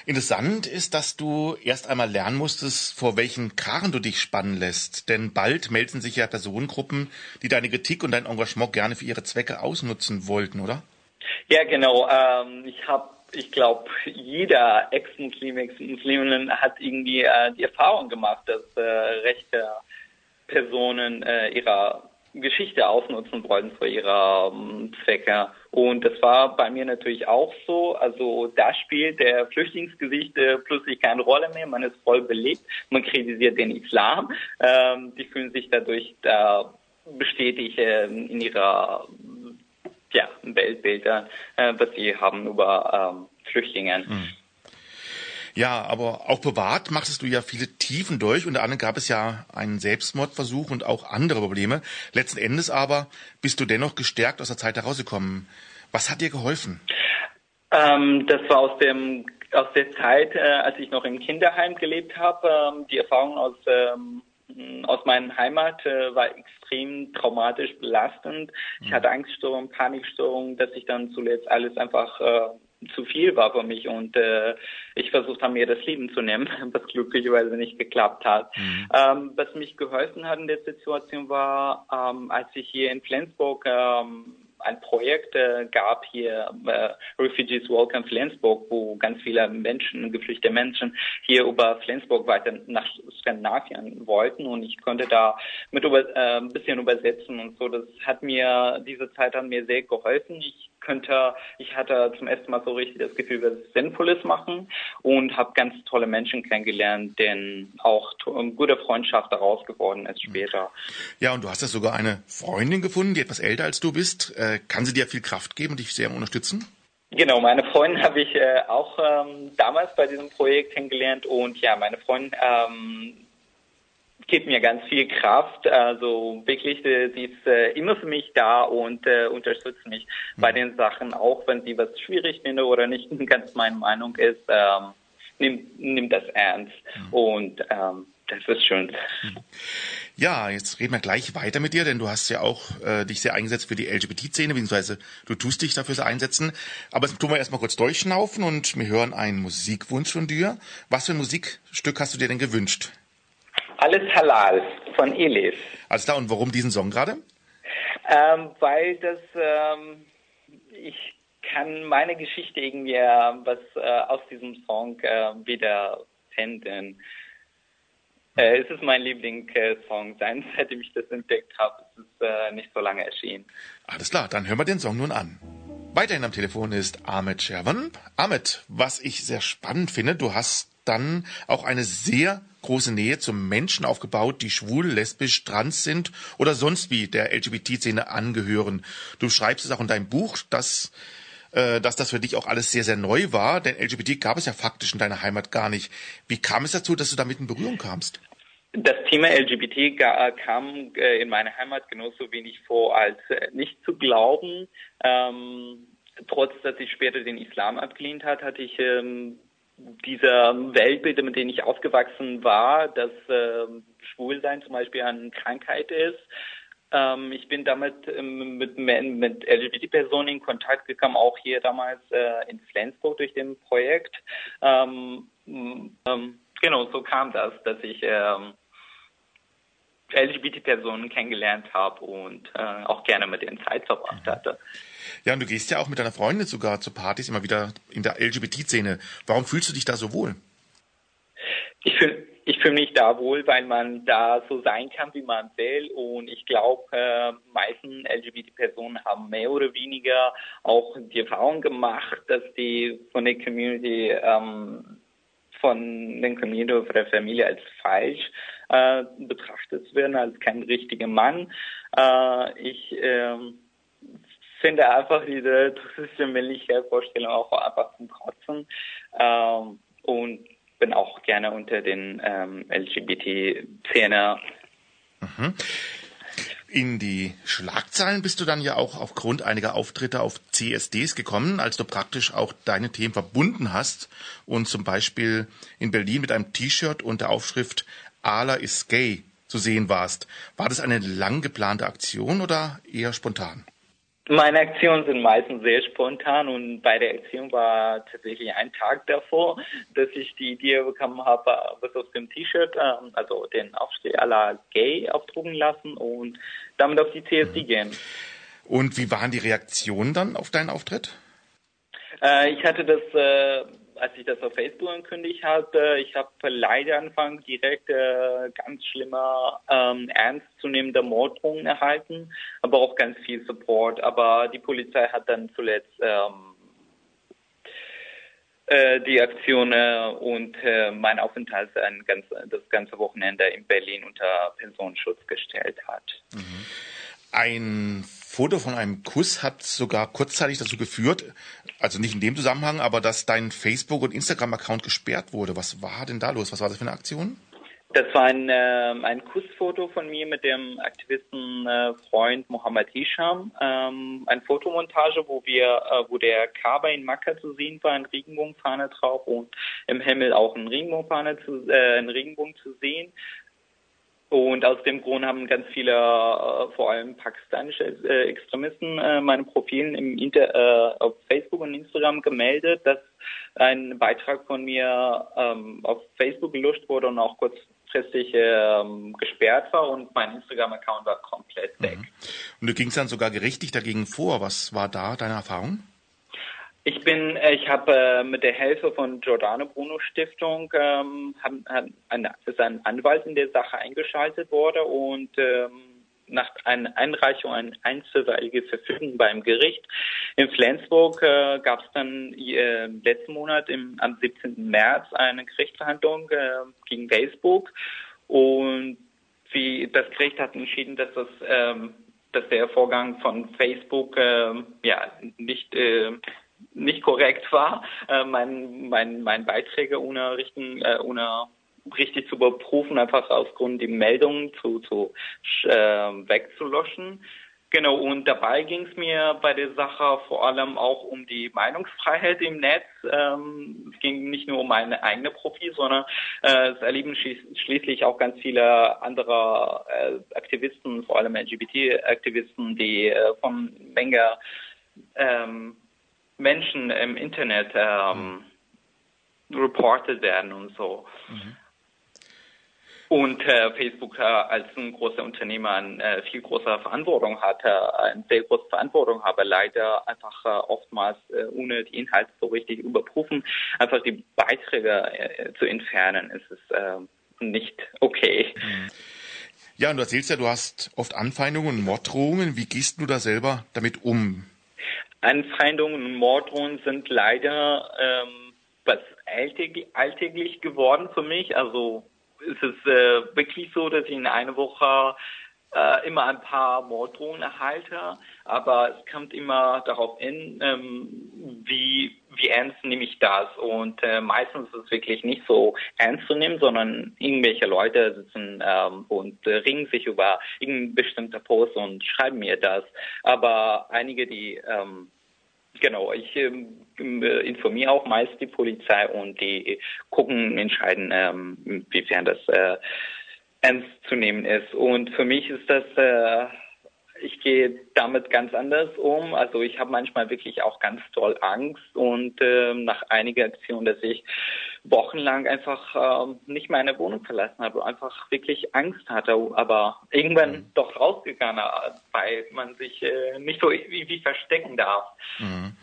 Interessant ist, dass du erst einmal lernen musstest, vor welchen Karren du dich spannen lässt. Denn bald melden sich ja Personengruppen, die deine Kritik und dein Engagement gerne für ihre Zwecke ausnutzen wollten, oder? Ja, genau. Ähm, ich habe ich glaube, jeder Ex-Muslim, Ex-Muslimin hat irgendwie äh, die Erfahrung gemacht, dass äh, rechte Personen äh, ihrer Geschichte ausnutzen wollten für ihre um, Zwecke. Und das war bei mir natürlich auch so. Also da spielt der Flüchtlingsgesicht äh, plötzlich keine Rolle mehr. Man ist voll belegt. Man kritisiert den Islam. Ähm, die fühlen sich dadurch da bestätigt äh, in ihrer ja, Weltbilder, äh, was sie haben über ähm, Flüchtlinge. Mhm. Ja, aber auch privat machtest du ja viele Tiefen durch. Unter anderem gab es ja einen Selbstmordversuch und auch andere Probleme. Letzten Endes aber bist du dennoch gestärkt aus der Zeit herausgekommen. Was hat dir geholfen? Ähm, das war aus dem aus der Zeit, äh, als ich noch im Kinderheim gelebt habe. Ähm, die Erfahrung aus ähm, aus meiner Heimat äh, war extrem traumatisch belastend. Ich mhm. hatte Angststörungen, Panikstörungen, dass ich dann zuletzt alles einfach äh, zu viel war für mich und äh, ich versucht habe, mir das Leben zu nehmen, (laughs) was glücklicherweise nicht geklappt hat. Mhm. Ähm, was mich geholfen hat in der Situation war, ähm, als ich hier in Flensburg ähm, ein Projekt äh, gab hier, äh, Refugees Welcome Flensburg, wo ganz viele Menschen, geflüchtete Menschen hier über Flensburg weiter nach Skandinavien wollten und ich konnte da mit über, äh, ein bisschen übersetzen und so. Das hat mir, diese Zeit hat mir sehr geholfen. Ich könnte, ich hatte zum ersten Mal so richtig das Gefühl, es Sinnvolles machen und habe ganz tolle Menschen kennengelernt, denen auch gute Freundschaft daraus geworden ist später. Ja, und du hast ja sogar eine Freundin gefunden, die etwas älter als du bist. Äh, kann sie dir viel Kraft geben und dich sehr unterstützen? Genau, meine Freundin habe ich äh, auch ähm, damals bei diesem Projekt kennengelernt und ja, meine Freundin ähm, gibt mir ganz viel Kraft. Also wirklich, äh, sie ist äh, immer für mich da und äh, unterstützt mich mhm. bei den Sachen, auch wenn sie was schwierig finde oder nicht (laughs) ganz meine Meinung ist. Ähm, nimmt, nimmt das ernst. Mhm. Und ähm, Das ist schön. Ja, jetzt reden wir gleich weiter mit dir, denn du hast ja auch äh, dich sehr eingesetzt für die LGBT-Szene, beziehungsweise du tust dich dafür sehr einsetzen. Aber jetzt tun wir erstmal kurz durchschnaufen und wir hören einen Musikwunsch von dir. Was für ein Musikstück hast du dir denn gewünscht? Alles Halal von Elis. Alles klar, und warum diesen Song gerade? Ähm, weil das, ähm, ich kann meine Geschichte irgendwie äh, was äh, aus diesem Song äh, wieder finden. Äh, es ist mein Lieblingssong sein, (laughs) seitdem ich das entdeckt habe. Es ist äh, nicht so lange erschienen. Alles klar, dann hören wir den Song nun an. Weiterhin am Telefon ist Ahmed Sherwan. Ahmed, was ich sehr spannend finde, du hast dann auch eine sehr große Nähe zu Menschen aufgebaut, die schwul, lesbisch, trans sind oder sonst wie der LGBT-Szene angehören. Du schreibst es auch in deinem Buch, dass äh, dass das für dich auch alles sehr, sehr neu war, denn LGBT gab es ja faktisch in deiner Heimat gar nicht. Wie kam es dazu, dass du damit in Berührung kamst? Das Thema LGBT kam äh, in meiner Heimat genauso wenig vor, als äh, nicht zu glauben. Ähm, trotz, dass ich später den Islam abgelehnt hat, hatte ich ähm, dieser Weltbild, mit dem ich aufgewachsen war, dass äh, Schwulsein zum Beispiel eine Krankheit ist. Ähm, ich bin damit ähm, mit, mit LGBT-Personen in Kontakt gekommen, auch hier damals äh, in Flensburg durch den Projekt. Ähm, ähm genau, so kam das, dass ich ähm, LGBT-Personen kennengelernt habe und äh, auch gerne mit denen Zeit verbracht hatte. Ja, und du gehst ja auch mit deiner Freundin sogar zu Partys immer wieder in der LGBT-Szene. Warum fühlst du dich da so wohl? Ich fühle ich fühle mich da wohl, weil man da so sein kann, wie man will. Und ich glaube, äh, meisten LGBT-Personen haben mehr oder weniger auch die Erfahrung gemacht, dass die von der Community, ähm, von den Community oder der Familie als falsch äh, betrachtet werden, als kein richtiger Mann. Äh, ich äh, finde einfach diese toxische männliche Vorstellung auch einfach zum Kotzen. Ähm, und bin auch gerne unter den ähm, LGBT-Szene. Mhm. In die Schlagzeilen bist du dann ja auch aufgrund einiger Auftritte auf CSDs gekommen, als du praktisch auch deine Themen verbunden hast und zum Beispiel in Berlin mit einem T-Shirt und der Aufschrift Ala is gay zu sehen warst. War das eine lang geplante Aktion oder eher spontan? Meine Aktionen sind meistens sehr spontan und bei der Aktion war tatsächlich ein Tag davor, dass ich die Idee bekommen habe, was aus dem T-Shirt, ähm, also den Aufstrich aller Gay aufdrucken lassen und damit auf die CSD mhm. gehen. Und wie waren die Reaktionen dann auf deinen Auftritt? Äh, ich hatte das äh, als ich das auf Facebook ankündigt hatte, ich habe leider Anfang direkt äh, ganz schlimmer, ähm, ernstzunehmender Morddrohungen erhalten, aber auch ganz viel Support. Aber die Polizei hat dann zuletzt ähm, äh, die Aktion und äh, mein Aufenthalt ein ganz, das ganze Wochenende in Berlin unter Personenschutz gestellt hat. Mhm. Ein Foto von einem Kuss hat sogar kurzzeitig dazu geführt, also nicht in dem Zusammenhang, aber dass dein Facebook- und Instagram-Account gesperrt wurde. Was war denn da los? Was war das für eine Aktion? Das war ein, äh, ein Kussfoto von mir mit dem Aktivisten äh, Freund Mohammed Hisham. Ähm, ein Fotomontage, wo wir, äh, wo der Kaaba in Makka zu sehen war, ein Regenbogenfahne drauf und im Himmel auch ein Regenbogenfahne zu, äh, ein Regenbogen zu sehen. Und aus dem Grund haben ganz viele, äh, vor allem pakistanische äh, Extremisten, äh, meine Profilen im Inter äh, auf Facebook und Instagram gemeldet, dass ein Beitrag von mir ähm, auf Facebook gelöscht wurde und auch kurzfristig ähm, gesperrt war und mein Instagram-Account war komplett weg. Mhm. Und du gingst dann sogar gerichtlich dagegen vor. Was war da deine Erfahrung? Ich bin, äh, ich habe äh, mit der Hilfe von Giordano Bruno Stiftung ähm, hab, hab ein, ist ein Anwalt in der Sache eingeschaltet worden und ähm, nach einer Einreichung ein einstweiliges Verfügung beim Gericht in Flensburg äh, gab es dann äh, letzten Monat im, am 17. März eine Gerichtsverhandlung äh, gegen Facebook und wie das Gericht hat entschieden, dass das ähm, dass der Vorgang von Facebook äh, ja nicht äh, nicht korrekt war, äh, mein, mein, mein Beiträge ohne, richten, äh, ohne richtig zu überprüfen, einfach aus Grund die Meldungen zu, zu äh, wegzulöschen. Genau, und dabei ging es mir bei der Sache vor allem auch um die Meinungsfreiheit im Netz. Ähm, es ging nicht nur um meine eigene Profil, sondern äh, es erleben schließlich auch ganz viele andere äh, Aktivisten, vor allem LGBT-Aktivisten, die äh, von Menge ähm, Menschen im Internet ähm, reported werden und so. Mhm. Und äh, Facebook äh, als ein großer Unternehmer eine äh, viel größere Verantwortung hatte, äh, eine sehr große Verantwortung habe, leider einfach äh, oftmals äh, ohne die Inhalte so richtig überprüfen, einfach die Beiträge zu entfernen, ist es äh, nicht okay. Mhm. Ja, und du erzählst ja, du hast oft Anfeindungen und Morddrohungen. Wie gehst du da selber damit um? Anfeindungen und Morddrohungen sind leider ähm, was alltäglich geworden für mich. Also ist es äh, wirklich so, dass ich in einer Woche äh, immer ein paar Morddrohungen erhalte, aber es kommt immer darauf an, ähm, wie, wie ernst nehme ich das. Und äh, meistens ist es wirklich nicht so ernst zu nehmen, sondern irgendwelche Leute sitzen ähm, und äh, ringen sich über irgendeinen bestimmten Post und schreiben mir das. Aber einige, die ähm, Genau, ich äh, informiere auch meist die Polizei und die gucken, entscheiden, ähm, inwiefern das äh, ernst zu nehmen ist. Und für mich ist das äh, ich gehe damit ganz anders um. Also ich habe manchmal wirklich auch ganz toll Angst und äh, nach einiger Aktion, dass ich wochenlang einfach äh, nicht meine Wohnung verlassen habe, einfach wirklich Angst hatte, aber irgendwann mhm. doch rausgegangen, weil man sich äh, nicht so irgendwie verstecken darf. Mhm.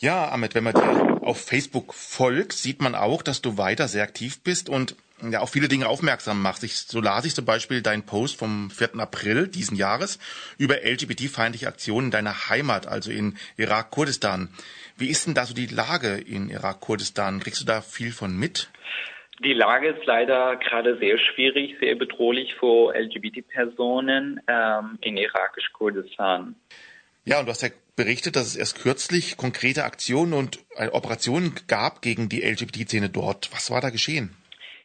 Ja, Ahmed, wenn man dir auf Facebook folgt, sieht man auch, dass du weiter sehr aktiv bist und ja auf viele Dinge aufmerksam machst. Ich, so las ich zum Beispiel deinen Post vom 4. April diesen Jahres über LGBT-feindliche Aktionen in deiner Heimat, also in Irak-Kurdistan. Wie ist denn da so die Lage in Irak-Kurdistan? Kriegst du da viel von mit? Die Lage ist leider gerade sehr schwierig, sehr bedrohlich für LGBT-Personen ähm, in irakisch-Kurdistan. Ja, und du hast ja berichtet, dass es erst kürzlich konkrete Aktionen und äh, Operationen gab gegen die LGBT-Szene dort. Was war da geschehen?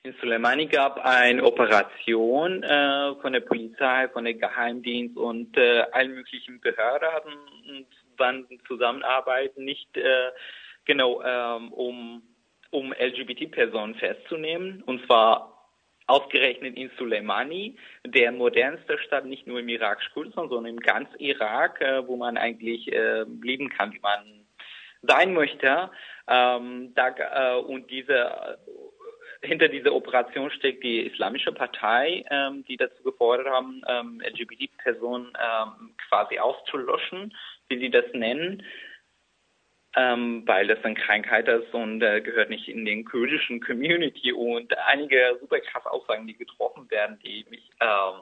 In Soleimani gab eine Operation äh, von der Polizei, von der Geheimdienst und äh, allen möglichen Behörden hatten wann zusammenarbeiten, nicht äh, genau ähm, um um LGBT-Personen festzunehmen und zwar Ausgerechnet in Soleimani, der modernste Stadt nicht nur im Irak Kurdistan, sondern im ganz Irak, äh, wo man eigentlich äh, leben kann, wie man sein möchte. Ähm, da, äh, und diese hinter dieser Operation steckt die Islamische Partei, ähm, die dazu gefordert haben, ähm, LGBT-Personen ähm, quasi auszulöschen, wie sie das nennen ähm, weil das eine Krankheit ist und äh, gehört nicht in den kurdischen Community und einige super krass Aussagen, die getroffen werden, die mich ähm,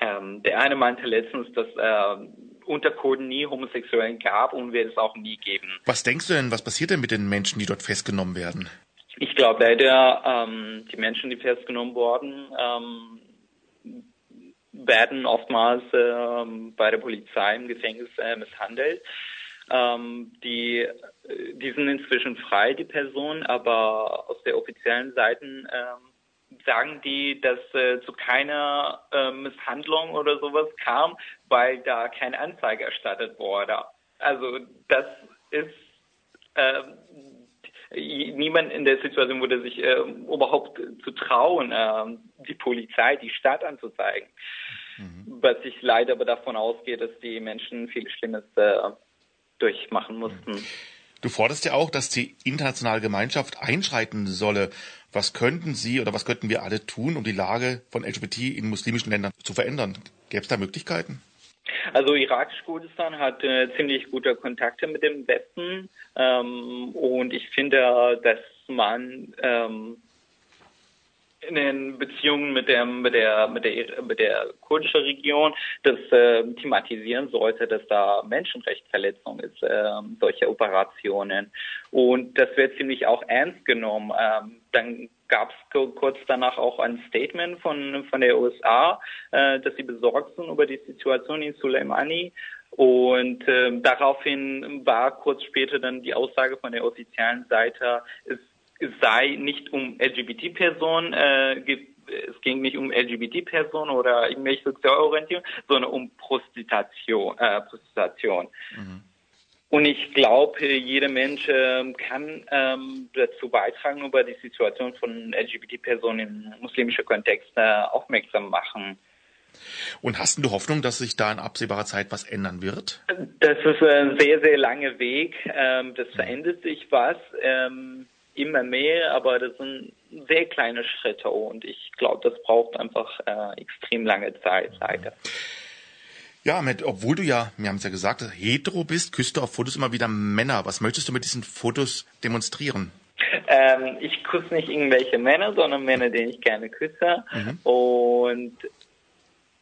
ähm, der eine meinte letztens, dass äh, unter Kurden nie Homosexuellen gab und wird es auch nie geben. Was denkst du denn, was passiert denn mit den Menschen, die dort festgenommen werden? Ich glaube leider, ähm, die Menschen, die festgenommen wurden, ähm, werden oftmals ähm, bei der Polizei im Gefängnis äh, misshandelt. Ähm, die, äh, die sind inzwischen frei, die Personen, aber aus der offiziellen Seiten ähm, sagen die, dass äh, zu keiner äh, Misshandlung oder sowas kam, weil da keine Anzeige erstattet wurde. Also das ist äh, niemand in der Situation würde sich äh, überhaupt zu trauen, äh, die Polizei, die Stadt anzuzeigen. Mhm. Was ich leider aber davon ausgehe, dass die Menschen viel Schlimmes äh, durchmachen mussten. Du forderst ja auch, dass die internationale Gemeinschaft einschreiten solle. Was könnten Sie oder was könnten wir alle tun, um die Lage von LGBT in muslimischen Ländern zu verändern? Gäbe es da Möglichkeiten? Also irakisch-Kurdistan hat äh, ziemlich gute Kontakte mit dem Westen ähm, und ich finde, dass man ähm, in den Beziehungen mit der mit der mit der mit der kurdischen Region das äh, thematisieren sollte, dass da Menschenrechtsverletzung ist, äh, solche Operationen und das wird ziemlich auch ernst genommen. Ähm, dann gab es kurz danach auch ein Statement von von der USA, äh, dass sie besorgt sind über die Situation in Soleimani und äh, daraufhin war kurz später dann die Aussage von der offiziellen Seite, es sei nicht um LGBT-Personen äh, es ging nicht um LGBT-Personen oder irgendwelche Sexualorientierung, sondern um Prostitution. Äh, Prostitution. Mhm. Und ich glaube, jeder Mensch äh, kann ähm, dazu beitragen, über die Situation von LGBT-Personen im muslimischen Kontext äh, aufmerksam machen. Und hast du Hoffnung, dass sich da in absehbarer Zeit was ändern wird? Das ist ein sehr, sehr langer Weg. Ähm, das verändert sich was ähm, immer mehr, aber das sind sehr kleine Schritte und ich glaube, das braucht einfach äh, extrem lange Zeit leider. Ja, mit, obwohl du ja, wir haben es ja gesagt, hetero bist, küsst du auf Fotos immer wieder Männer. Was möchtest du mit diesen Fotos demonstrieren? Ähm, ich küsse nicht irgendwelche Männer, sondern Männer, die ich gerne küsse. Mhm. Und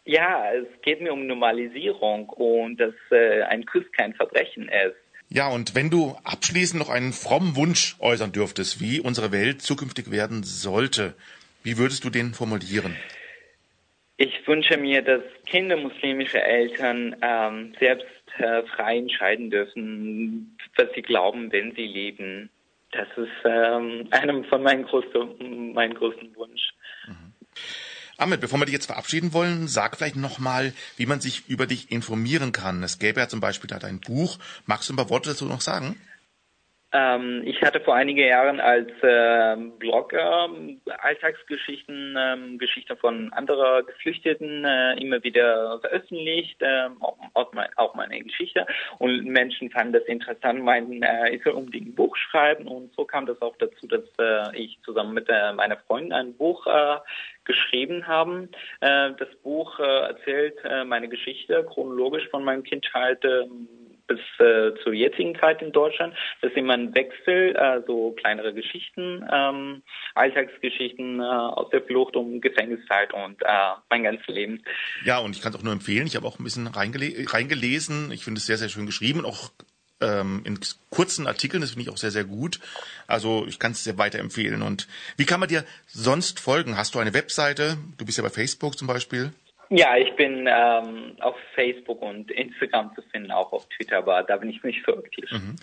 ja, es geht mir um Normalisierung und dass äh, ein Kuss kein Verbrechen ist. Ja, und wenn du abschließend noch einen frommen Wunsch äußern dürftest, wie unsere Welt zukünftig werden sollte, wie würdest du den formulieren? Ich wünsche mir, dass Kinder muslimischer Eltern ähm, selbst äh, frei entscheiden dürfen, was sie glauben, wenn sie leben. Das ist ähm, (laughs) einem von meinen größten, mein größten Wunsch. Mhm. Ahmed, bevor wir dich jetzt verabschieden wollen, sag vielleicht nochmal, wie man sich über dich informieren kann. Es gäbe ja zum Beispiel da dein Buch. Magst du ein paar Worte dazu noch sagen? Ähm, ich hatte vor einigen Jahren als äh, Blogger Alltagsgeschichten, ähm, Geschichten von anderen Geflüchteten äh, immer wieder veröffentlicht, äh, auch, mein, auch, meine Geschichte. Und Menschen fanden das interessant, meinten, äh, ich soll unbedingt ein Buch schreiben. Und so kam das auch dazu, dass äh, ich zusammen mit äh, meiner Freundin ein Buch geschrieben haben. Das Buch erzählt meine Geschichte chronologisch von meinem Kindheit ähm, bis äh, zur jetzigen Zeit in Deutschland. Das ist immer ein Wechsel, äh, so kleinere Geschichten, ähm, Alltagsgeschichten äh, aus der Flucht um Gefängniszeit und äh, mein ganzes Leben. Ja, und ich kann es auch nur empfehlen. Ich habe auch ein bisschen reingele reingelesen. Ich finde es sehr, sehr schön geschrieben und auch ähm, in kurzen Artikeln. Das finde ich auch sehr, sehr gut. Also ich kann es sehr weiterempfehlen. Und wie kann man dir sonst folgen? Hast du eine Webseite? Du bist ja bei Facebook zum Beispiel. Ja, ich bin ähm, auf Facebook und Instagram zu finden, auch auf Twitter, aber da bin ich nicht so aktiv. Mhm.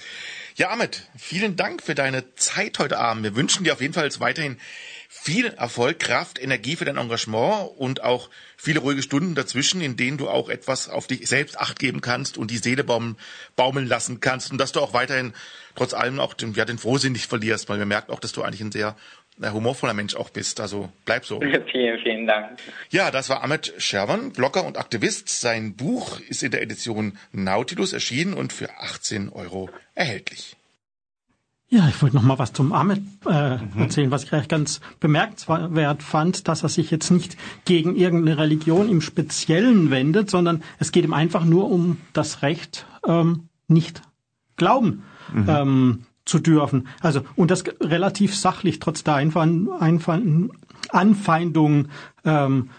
Ja, Ahmed, vielen Dank für deine Zeit heute Abend. Wir wünschen dir auf jeden Fall weiterhin viel Erfolg, Kraft, Energie für dein Engagement und auch viele ruhige Stunden dazwischen, in denen du auch etwas auf dich selbst acht geben kannst und die Seele baumeln, baumeln lassen kannst und dass du auch weiterhin trotz allem auch den, ja, den Frohsinn nicht verlierst, weil wir merken auch, dass du eigentlich ein sehr humorvoller Mensch auch bist. Also bleib so. (laughs) vielen, vielen Dank. Ja, das war Ahmed Scherwan, Blogger und Aktivist. Sein Buch ist in der Edition Nautilus erschienen und für 18 Euro erhältlich. Ja, ich wollte noch mal was zum Ahmed äh, mhm. erzählen, was ich eigentlich ganz bemerkenswert fand, dass er sich jetzt nicht gegen irgendeine Religion im Speziellen wendet, sondern es geht ihm einfach nur um das Recht, ähm, nicht glauben mhm. ähm, zu dürfen. Also und das relativ sachlich trotz der Einfand, Einfand, Anfeindungen, ähm,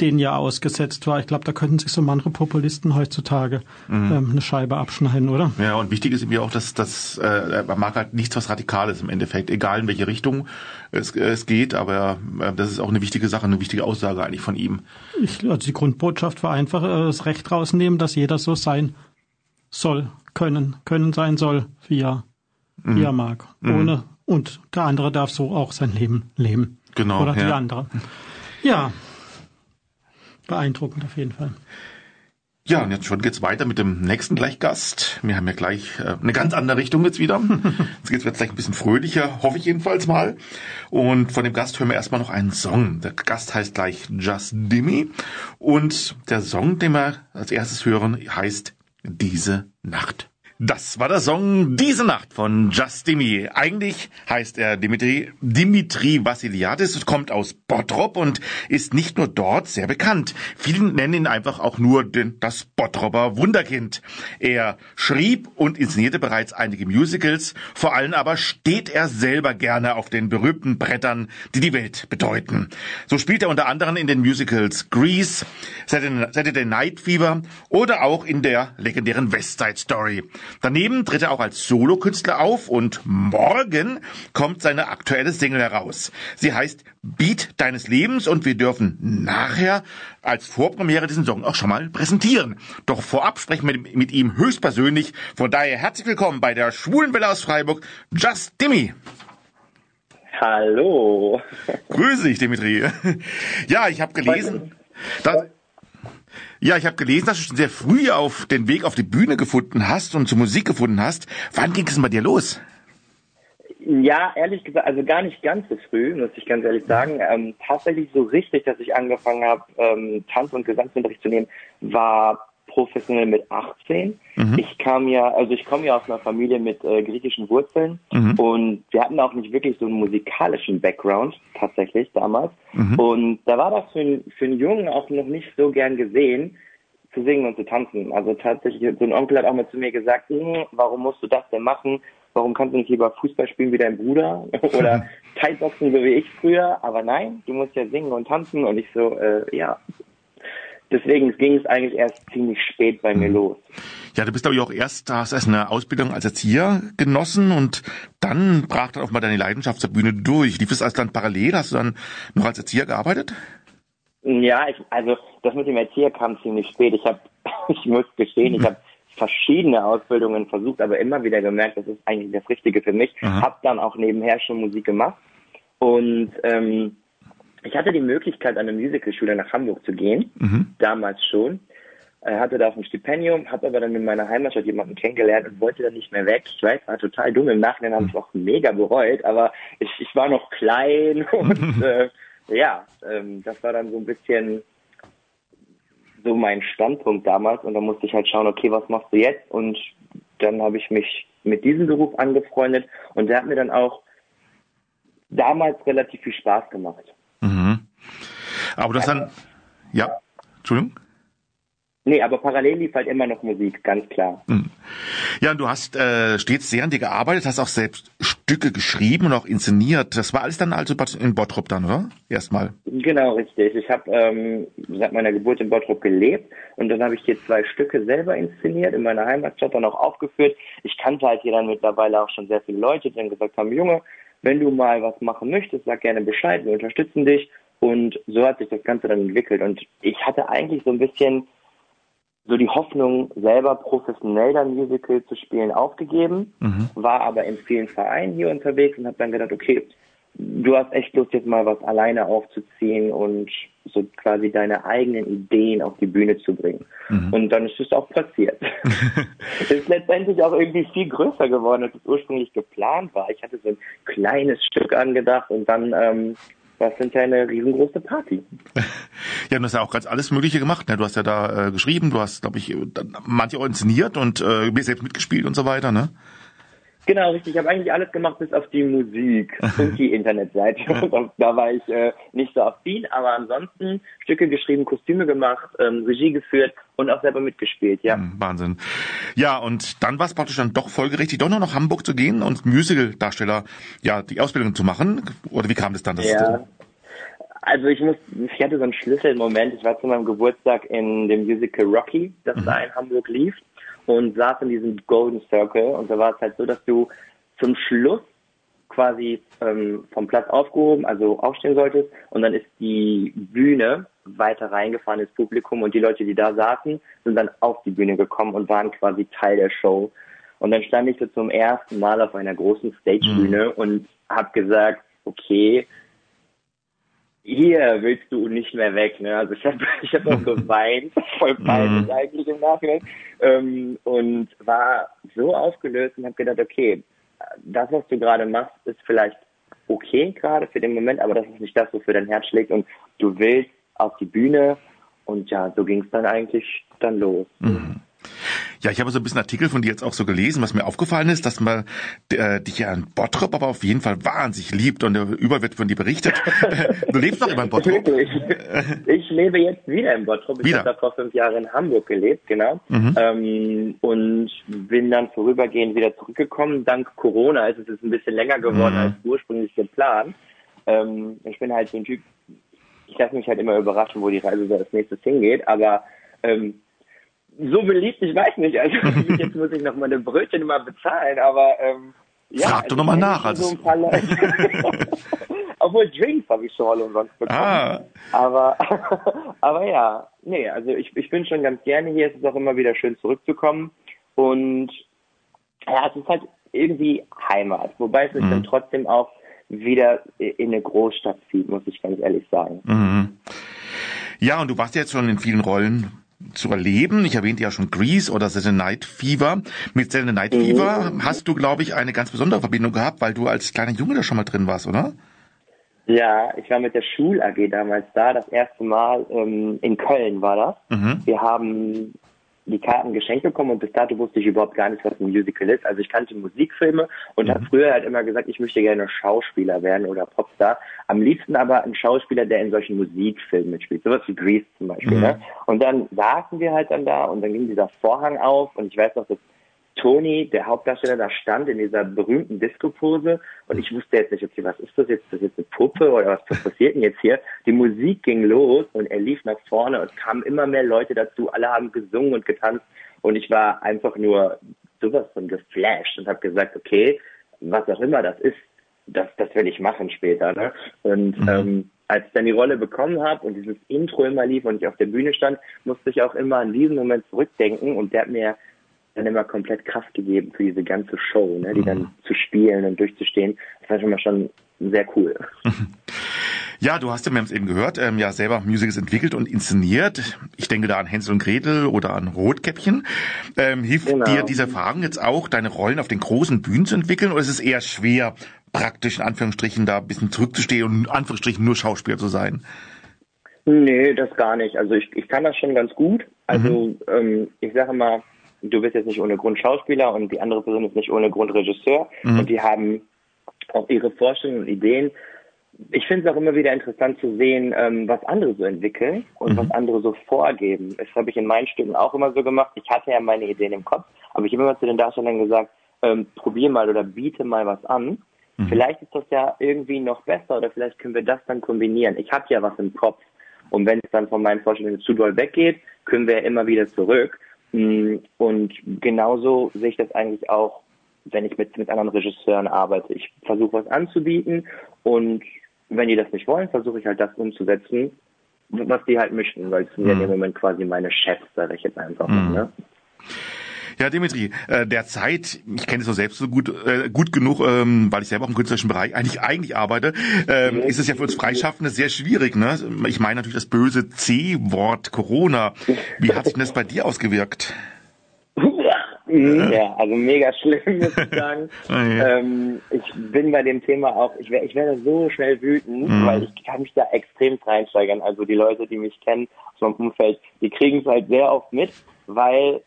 denen ja ausgesetzt war. Ich glaube, da könnten sich so manche Populisten heutzutage mhm. ähm, eine Scheibe abschneiden, oder? Ja, und wichtig ist mir auch, dass das äh, man mag halt nichts was Radikales im Endeffekt, egal in welche Richtung es, es geht, aber äh, das ist auch eine wichtige Sache, eine wichtige Aussage eigentlich von ihm. Ich, also die Grundbotschaft war einfach äh, das Recht rausnehmen, dass jeder so sein soll, können, können sein soll, wie er mhm. wie er mag. Mhm. Ohne, und der andere darf so auch sein Leben leben. Genau. Oder ja. die andere. Ja. Beeindruckend auf jeden Fall. Ja, und jetzt schon geht's weiter mit dem nächsten Gleichgast. Wir haben ja gleich äh, eine ganz andere Richtung jetzt wieder. (laughs) Jetzt geht's jetzt gleich ein bisschen fröhlicher, hoffe ich jedenfalls mal. Und von dem Gast hören wir erstmal noch einen Song. Der Gast heißt gleich Just Dimmy. Und der Song, den wir als erstes hören, heißt Diese Nacht. Das war der Song Diese Nacht von Justimi. Eigentlich heißt er Dimitri, Dimitri Vassiliadis, kommt aus Bottrop und ist nicht nur dort sehr bekannt. Viele nennen ihn einfach auch nur den, das Bottropper Wunderkind. Er schrieb und inszenierte bereits einige Musicals, vor allem aber steht er selber gerne auf den berühmten Brettern, die die Welt bedeuten. So spielt er unter anderem in den Musicals Grease, Saturday Night Fever oder auch in der legendären West Side Story. Daneben tritt er auch als Solokünstler auf und morgen kommt seine aktuelle Single heraus. Sie heißt Beat deines Lebens und wir dürfen nachher als Vorpremiere diesen Song auch schon mal präsentieren. Doch vorab sprechen wir mit ihm höchstpersönlich. Von daher herzlich willkommen bei der Schwulenwelle aus Freiburg, Just Dimmy. Hallo. Grüße dich, Dimitri. Ja, ich habe gelesen, dass, ja, ich habe gelesen, dass du schon sehr früh auf den Weg auf die Bühne gefunden hast und zur Musik gefunden hast. Wann ging es denn bei dir los? Ja, ehrlich gesagt, also gar nicht ganz so früh, muss ich ganz ehrlich sagen. Ähm, tatsächlich so richtig, dass ich angefangen habe, ähm, Tanz- und Gesangsunterricht zu nehmen, war professionell mit 18. Mhm. Ich kam ja, also ich komme ja aus einer Familie mit äh, griechischen Wurzeln mhm. und wir hatten auch nicht wirklich so einen musikalischen Background tatsächlich damals. Mhm. Und da war das für, für einen Jungen auch noch nicht so gern gesehen, zu singen und zu tanzen. Also tatsächlich, so ein Onkel hat auch mal zu mir gesagt, hm, warum musst du das denn machen? Warum kannst du nicht lieber Fußball spielen wie dein Bruder (laughs) oder (laughs) Thai-Boxen so wie ich früher? Aber nein, du musst ja singen und tanzen. Und ich so, äh, ja, deswegen ging es eigentlich erst ziemlich spät bei mir mhm. los. Ja, du bist ich auch erst, hast erst eine Ausbildung als Erzieher genossen und dann brach dann auch mal deine Leidenschaft zur Bühne durch. Lief es also dann parallel? Hast du dann noch als Erzieher gearbeitet? Ja, ich, also das mit dem Erzieher kam ziemlich spät. Ich habe, (laughs) ich muss gestehen, ich habe verschiedene Ausbildungen versucht, aber immer wieder gemerkt, das ist eigentlich das Richtige für mich. Aha. Hab dann auch nebenher schon Musik gemacht und ähm, ich hatte die Möglichkeit, an eine Musicalschule nach Hamburg zu gehen, mhm. damals schon. Hatte da auch ein Stipendium, habe aber dann in meiner Heimatstadt jemanden kennengelernt und wollte dann nicht mehr weg. Ich weiß, war total dumm. Im Nachhinein habe ich auch mega bereut, aber ich, ich war noch klein (laughs) und äh, ja, ähm, das war dann so ein bisschen so mein Standpunkt damals und dann musste ich halt schauen, okay, was machst du jetzt? Und dann habe ich mich mit diesem Beruf angefreundet und der hat mir dann auch damals relativ viel Spaß gemacht. Mhm. Aber das dann, ja, Entschuldigung? Nee, aber parallel lief halt immer noch Musik, ganz klar. Mhm. Ja, und du hast äh, stets sehr an dir gearbeitet, hast auch selbst Stücke geschrieben und auch inszeniert. Das war alles dann also in Bottrop dann, oder? Erstmal. Genau, richtig. Ich habe ähm, seit meiner Geburt in Bottrop gelebt und dann habe ich hier zwei Stücke selber inszeniert, in meiner Heimatstadt dann auch aufgeführt. Ich kannte halt hier dann mittlerweile auch schon sehr viele Leute, die dann gesagt haben, Junge, wenn du mal was machen möchtest, sag gerne Bescheid, wir unterstützen dich. Und so hat sich das Ganze dann entwickelt. Und ich hatte eigentlich so ein bisschen so die Hoffnung, selber professionell dann Musical zu spielen, aufgegeben, mhm. war aber in vielen Vereinen hier unterwegs und habe dann gedacht, okay, du hast echt Lust, jetzt mal was alleine aufzuziehen und so quasi deine eigenen Ideen auf die Bühne zu bringen. Mhm. Und dann ist es auch passiert. (laughs) ist letztendlich auch irgendwie viel größer geworden, als es ursprünglich geplant war. Ich hatte so ein kleines Stück angedacht und dann ähm, war es hinterher eine riesengroße Party. (laughs) Ja, du hast ja auch ganz alles Mögliche gemacht. Ne? Du hast ja da äh, geschrieben, du hast, glaube ich, manche auch inszeniert und äh, selbst mitgespielt und so weiter, ne? Genau, richtig. Ich habe eigentlich alles gemacht, bis auf die Musik (laughs) und die Internetseite. (laughs) da war ich äh, nicht so affin, aber ansonsten Stücke geschrieben, Kostüme gemacht, ähm, Regie geführt und auch selber mitgespielt, ja. Hm, Wahnsinn. Ja, und dann war es praktisch dann doch folgerichtig, doch noch nach Hamburg zu gehen und Musical-Darsteller, ja, die Ausbildung zu machen. Oder wie kam das dann? Das ja. Also ich muss, ich hatte so einen Schlüsselmoment. Ich war zu meinem Geburtstag in dem Musical Rocky, das mhm. da in Hamburg lief und saß in diesem Golden Circle und da war es halt so, dass du zum Schluss quasi ähm, vom Platz aufgehoben, also aufstehen solltest und dann ist die Bühne weiter reingefahren ins Publikum und die Leute, die da saßen, sind dann auf die Bühne gekommen und waren quasi Teil der Show. Und dann stand ich so zum ersten Mal auf einer großen Stagebühne mhm. und habe gesagt, okay, hier willst du nicht mehr weg. Ne? Also ich habe (laughs) ich hab auch (laughs) geweint, voll peinlich mhm. eigentlich im Nachhinein. Ähm, und war so aufgelöst und habe gedacht, okay, das, was du gerade machst, ist vielleicht okay gerade für den Moment, aber das ist nicht das, wofür dein Herz schlägt und du willst auf die Bühne und ja, so ging es dann eigentlich dann los. Mhm. Ja, ich habe so ein bisschen Artikel von dir jetzt auch so gelesen, was mir aufgefallen ist, dass man äh, dich ja in Bottrop aber auf jeden Fall wahnsinnig liebt und überall wird von dir berichtet. (laughs) du lebst doch immer in Bottrop. Ich, ich lebe jetzt wieder in Bottrop. Ich habe da vor fünf Jahren in Hamburg gelebt, genau. Mhm. Ähm, und bin dann vorübergehend wieder zurückgekommen. Dank Corona ist es jetzt ein bisschen länger geworden mhm. als ursprünglich geplant. Ähm, ich bin halt so ein Typ, ich lasse mich halt immer überraschen, wo die Reise so als nächstes hingeht, aber ähm, so beliebt, ich weiß nicht. Also (laughs) jetzt muss ich noch meine Brötchen immer bezahlen, aber ähm, ja. Frag also, doch nochmal nach. Also. So (laughs) Obwohl Drinks habe ich schon mal umsonst bekommen. Ah. Aber, (laughs) aber ja, nee, also ich, ich bin schon ganz gerne hier. Es ist auch immer wieder schön zurückzukommen. Und ja, es ist halt irgendwie Heimat. Wobei es mich mhm. dann trotzdem auch wieder in eine Großstadt zieht, muss ich ganz ehrlich sagen. Mhm. Ja, und du warst jetzt schon in vielen Rollen zu erleben. Ich erwähnte ja schon Grease oder Saturday Night Fever. Mit Saturday Night Fever mhm. hast du, glaube ich, eine ganz besondere Verbindung gehabt, weil du als kleiner Junge da schon mal drin warst, oder? Ja, ich war mit der Schul AG damals da, das erste Mal ähm, in Köln war das. Mhm. Wir haben die Karten geschenkt bekommen und bis dato wusste ich überhaupt gar nicht, was ein Musical ist. Also ich kannte Musikfilme und mhm. habe früher halt immer gesagt, ich möchte gerne Schauspieler werden oder Popstar. Am liebsten aber ein Schauspieler, der in solchen Musikfilmen mitspielt, sowas wie Grease zum Beispiel. Mhm. Ne? Und dann saßen wir halt dann da und dann ging dieser Vorhang auf und ich weiß noch, dass Tony, der Hauptdarsteller, da stand in dieser berühmten Disco-Pose und ich wusste jetzt nicht, okay, was ist das jetzt? Ist das jetzt eine Puppe oder was passiert denn jetzt hier? Die Musik ging los und er lief nach vorne und es kamen immer mehr Leute dazu, alle haben gesungen und getanzt und ich war einfach nur sowas von geflasht und habe gesagt, okay, was auch immer das ist, das, das will ich machen später. Ne? Und mhm. ähm, als ich dann die Rolle bekommen habe und dieses Intro immer lief und ich auf der Bühne stand, musste ich auch immer an diesen Moment zurückdenken und der hat mir dann immer komplett Kraft gegeben für diese ganze Show, ne, die mhm. dann zu spielen und durchzustehen. Das war schon mal schon sehr cool. Ja, du hast ja, wir haben es eben gehört, ähm, ja selber Musicals entwickelt und inszeniert. Ich denke da an Hänsel und Gretel oder an Rotkäppchen. Ähm, hilft genau. dir diese Erfahrung jetzt auch, deine Rollen auf den großen Bühnen zu entwickeln oder ist es eher schwer, praktisch in Anführungsstrichen da ein bisschen zurückzustehen und in Anführungsstrichen nur Schauspieler zu sein? Nee, das gar nicht. Also ich, ich kann das schon ganz gut. Also mhm. ähm, ich sage mal, du bist jetzt nicht ohne Grund Schauspieler und die andere Person ist nicht ohne Grund Regisseur mhm. und die haben auch ihre Vorstellungen und Ideen. Ich finde es auch immer wieder interessant zu sehen, ähm, was andere so entwickeln und mhm. was andere so vorgeben. Das habe ich in meinen Stücken auch immer so gemacht. Ich hatte ja meine Ideen im Kopf, aber ich habe immer zu den Darstellern gesagt, ähm, probier mal oder biete mal was an. Mhm. Vielleicht ist das ja irgendwie noch besser oder vielleicht können wir das dann kombinieren. Ich habe ja was im Kopf. Und wenn es dann von meinen Vorstellungen zu doll weggeht, können wir immer wieder zurück. Mm, und genauso sehe ich das eigentlich auch, wenn ich mit, mit anderen Regisseuren arbeite. Ich versuche was anzubieten und wenn die das nicht wollen, versuche ich halt das umzusetzen, was die halt möchten, weil es sind ja mhm. im Moment quasi meine Chefs, sage ich jetzt einfach. Mhm. Ne? Ja, Dimitri, äh, derzeit, ich kenne es so selbst so gut, äh, gut genug, ähm, weil ich selber auch im künstlerischen Bereich eigentlich, eigentlich arbeite, ähm, ist es ja für uns Freischaffende sehr schwierig. Ne? Ich meine natürlich das böse C-Wort Corona. Wie hat sich das bei dir ausgewirkt? Ja, also mega schlimm, muss ich sagen. (laughs) Ah, ähm, ich bin bei dem Thema auch, ich, werde ich werde so schnell wütend, mhm. weil ich kann mich da extrem reinsteigern. Also die Leute, die mich kennen aus meinem Umfeld, die kriegen es halt sehr oft mit, weil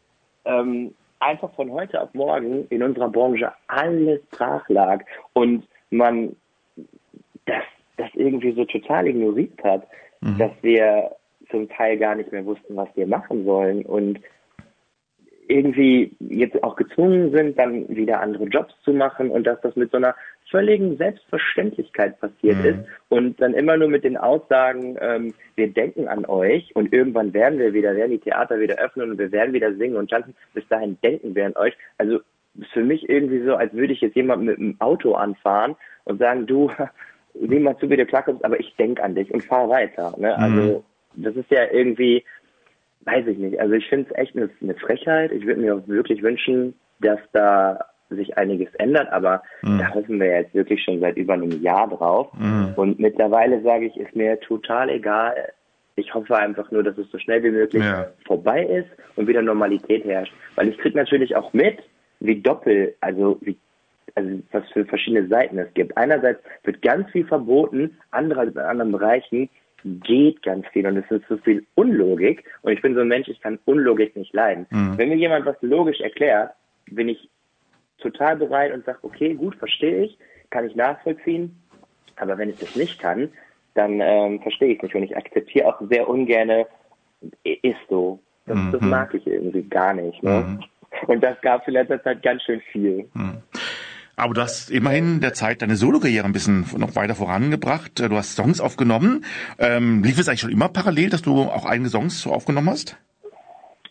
ähm, einfach von heute auf morgen in unserer Branche alles brach lag und man das, das irgendwie so total ignoriert hat, mhm. dass wir zum Teil gar nicht mehr wussten, was wir machen sollen und irgendwie jetzt auch gezwungen sind, dann wieder andere Jobs zu machen und dass das mit so einer völligen Selbstverständlichkeit passiert mhm. ist und dann immer nur mit den Aussagen, ähm, wir denken an euch und irgendwann werden wir wieder, werden die Theater wieder öffnen und wir werden wieder singen und tanzen, bis dahin denken wir an euch. Also ist für mich irgendwie so, als würde ich jetzt jemand mit einem Auto anfahren und sagen, du, (laughs) sieh mal zu, wie du klarkommst, aber ich denk an dich und fahr weiter. Ne? Mhm. Also das ist ja irgendwie, weiß ich nicht. Also ich finde es echt eine, eine Frechheit. Ich würde mir auch wirklich wünschen, dass da sich einiges ändert, aber mhm. da hoffen wir jetzt wirklich schon seit über einem Jahr drauf. Mhm. Und mittlerweile sage ich, ist mir total egal. Ich hoffe einfach nur, dass es so schnell wie möglich ja. vorbei ist und wieder Normalität herrscht. Weil ich kriege natürlich auch mit, wie doppel, also wie also was für verschiedene Seiten es gibt. Einerseits wird ganz viel verboten, andererseits in anderen Bereichen geht ganz viel und es ist so viel Unlogik. Und ich bin so ein Mensch, ich kann Unlogik nicht leiden. Mhm. Wenn mir jemand was logisch erklärt, bin ich total bereit und sage, okay, gut, verstehe ich, kann ich nachvollziehen. Aber wenn ich das nicht kann, dann ähm, verstehe ich nicht. Und ich akzeptiere auch sehr ungern, ist so. Das, mhm. das mag ich irgendwie gar nicht. Ne? Mhm. Und das gab es in letzter Zeit ganz schön viel. Mhm. Aber du hast immerhin der Zeit deine Solo-Karriere ein bisschen noch weiter vorangebracht. Du hast Songs aufgenommen. Ähm, lief es eigentlich schon immer parallel, dass du auch eigene Songs so aufgenommen hast?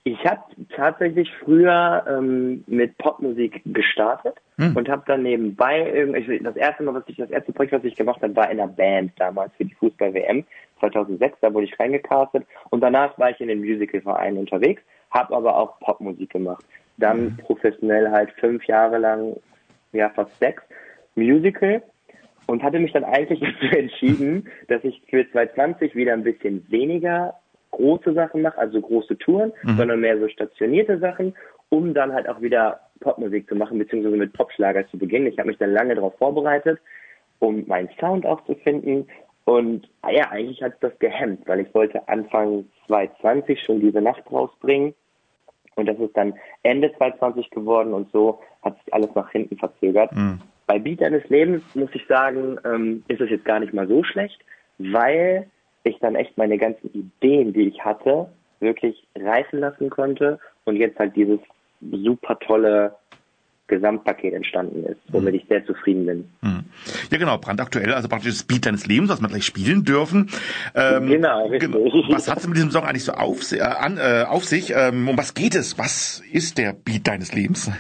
Ich habe tatsächlich früher ähm, mit Popmusik gestartet hm. und habe dann nebenbei das erste Mal, was ich das erste Projekt, was ich gemacht habe, war in einer Band damals für die Fußball WM 2006. Da wurde ich reingecastet und danach war ich in den Musicalvereinen unterwegs, habe aber auch Popmusik gemacht. Dann hm. professionell halt fünf Jahre lang, ja fast sechs Musical und hatte mich dann eigentlich (laughs) dazu entschieden, dass ich für 2020 wieder ein bisschen weniger große Sachen mache, also große Touren, mhm. sondern mehr so stationierte Sachen, um dann halt auch wieder Popmusik zu machen, beziehungsweise mit Popschlager zu beginnen. Ich habe mich dann lange darauf vorbereitet, um meinen Sound auch zu finden. Und ah ja, eigentlich hat das gehemmt, weil ich wollte Anfang 2020 schon diese Nacht rausbringen. Und das ist dann Ende 2020 geworden und so hat sich alles nach hinten verzögert. Mhm. Bei Beat deines Lebens muss ich sagen, ähm, ist es jetzt gar nicht mal so schlecht, weil ich dann echt meine ganzen Ideen, die ich hatte, wirklich reifen lassen konnte und jetzt halt dieses super tolle Gesamtpaket entstanden ist, womit mhm. ich sehr zufrieden bin. Mhm. Ja, genau, brandaktuell, also praktisch das Beat deines Lebens, was wir gleich spielen dürfen. Ähm, genau, richtig. Was hat es mit diesem Song eigentlich so auf, äh, an, äh, auf sich? Ähm, um was geht es? Was ist der Beat deines Lebens?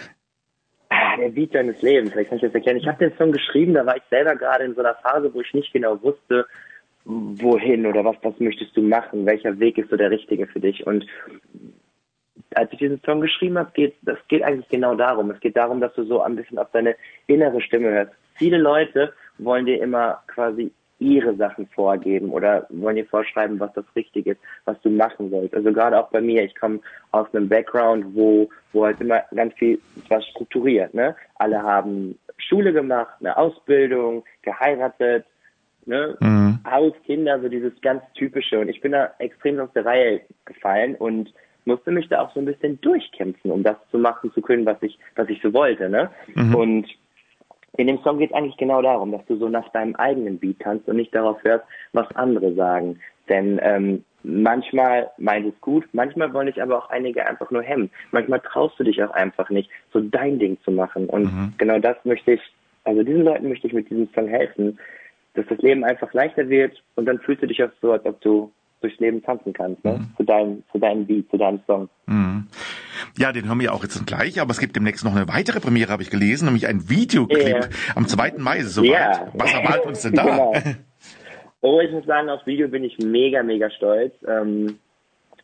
Ah, der Beat deines Lebens, vielleicht kann ich das erklären. Ich habe den Song geschrieben, da war ich selber gerade in so einer Phase, wo ich nicht genau wusste, wohin oder was, was möchtest du machen, welcher Weg ist so der richtige für dich. Und als ich diesen Song geschrieben habe, geht das geht eigentlich genau darum. Es geht darum, dass du so ein bisschen auf deine innere Stimme hörst. Viele Leute wollen dir immer quasi ihre Sachen vorgeben oder wollen dir vorschreiben, was das Richtige ist, was du machen sollst. Also gerade auch bei mir, ich komme aus einem Background, wo, wo halt immer ganz viel was strukturiert, ne? Alle haben Schule gemacht, eine Ausbildung, geheiratet, ne? Mhm. Haus, Kinder, so dieses ganz typische. Und ich bin da extrem aus der Reihe gefallen und musste mich da auch so ein bisschen durchkämpfen, um das zu machen zu können, was ich, was ich so wollte, ne? Mhm. Und in dem Song geht es eigentlich genau darum, dass du so nach deinem eigenen Beat tanzt und nicht darauf hörst, was andere sagen. Denn ähm, manchmal meint es gut, manchmal wollen dich aber auch einige einfach nur hemmen. Manchmal traust du dich auch einfach nicht, so dein Ding zu machen. Und mhm. genau das möchte ich, also diesen Leuten möchte ich mit diesem Song helfen, dass das Leben einfach leichter wird und dann fühlst du dich auch so, als ob du durchs Leben tanzen kannst, ne? Mhm. Zu deinem, zu deinem Beat, zu deinem Song. Mhm. Ja, den hören wir auch jetzt gleich, aber es gibt demnächst noch eine weitere Premiere, habe ich gelesen, nämlich ein Videoclip yeah. am 2. Mai ist es soweit. Yeah. Was erwartet uns denn da? (laughs) Genau. (laughs) Oh, ich muss sagen, aufs Video bin ich mega, mega stolz. Ähm,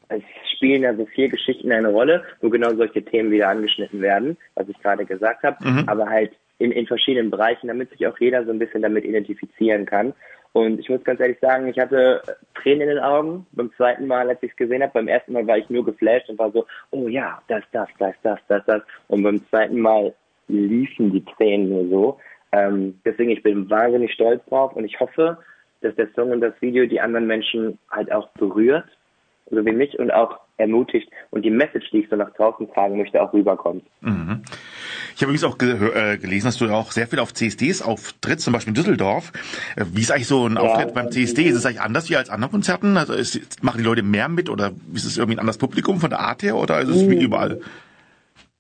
es spielen ja so vier Geschichten eine Rolle, wo genau solche Themen wieder angeschnitten werden, was ich gerade gesagt habe, mhm. aber halt in, in verschiedenen Bereichen, damit sich auch jeder so ein bisschen damit identifizieren kann. Und ich muss ganz ehrlich sagen, ich hatte Tränen in den Augen beim zweiten Mal, als ich es gesehen habe. Beim ersten Mal war ich nur geflasht und war so, oh ja, das, das, das, das, das, das. Und beim zweiten Mal liefen die Tränen nur so. Ähm, deswegen, ich bin wahnsinnig stolz drauf und ich hoffe, dass der Song und das Video die anderen Menschen halt auch berührt, so wie mich, und auch ermutigt und die Message, die ich so nach draußen tragen möchte, auch rüberkommt. Mhm. Ich habe übrigens auch ge äh, gelesen, dass du auch sehr viel auf CSDs auftrittst, zum Beispiel in Düsseldorf. Äh, wie ist eigentlich so ein ja, Auftritt beim CSD? Ist es eigentlich anders wie als andere Konzerten? Also ist, machen die Leute mehr mit oder ist es irgendwie ein anderes Publikum von der Art her oder ist es wie hm. überall?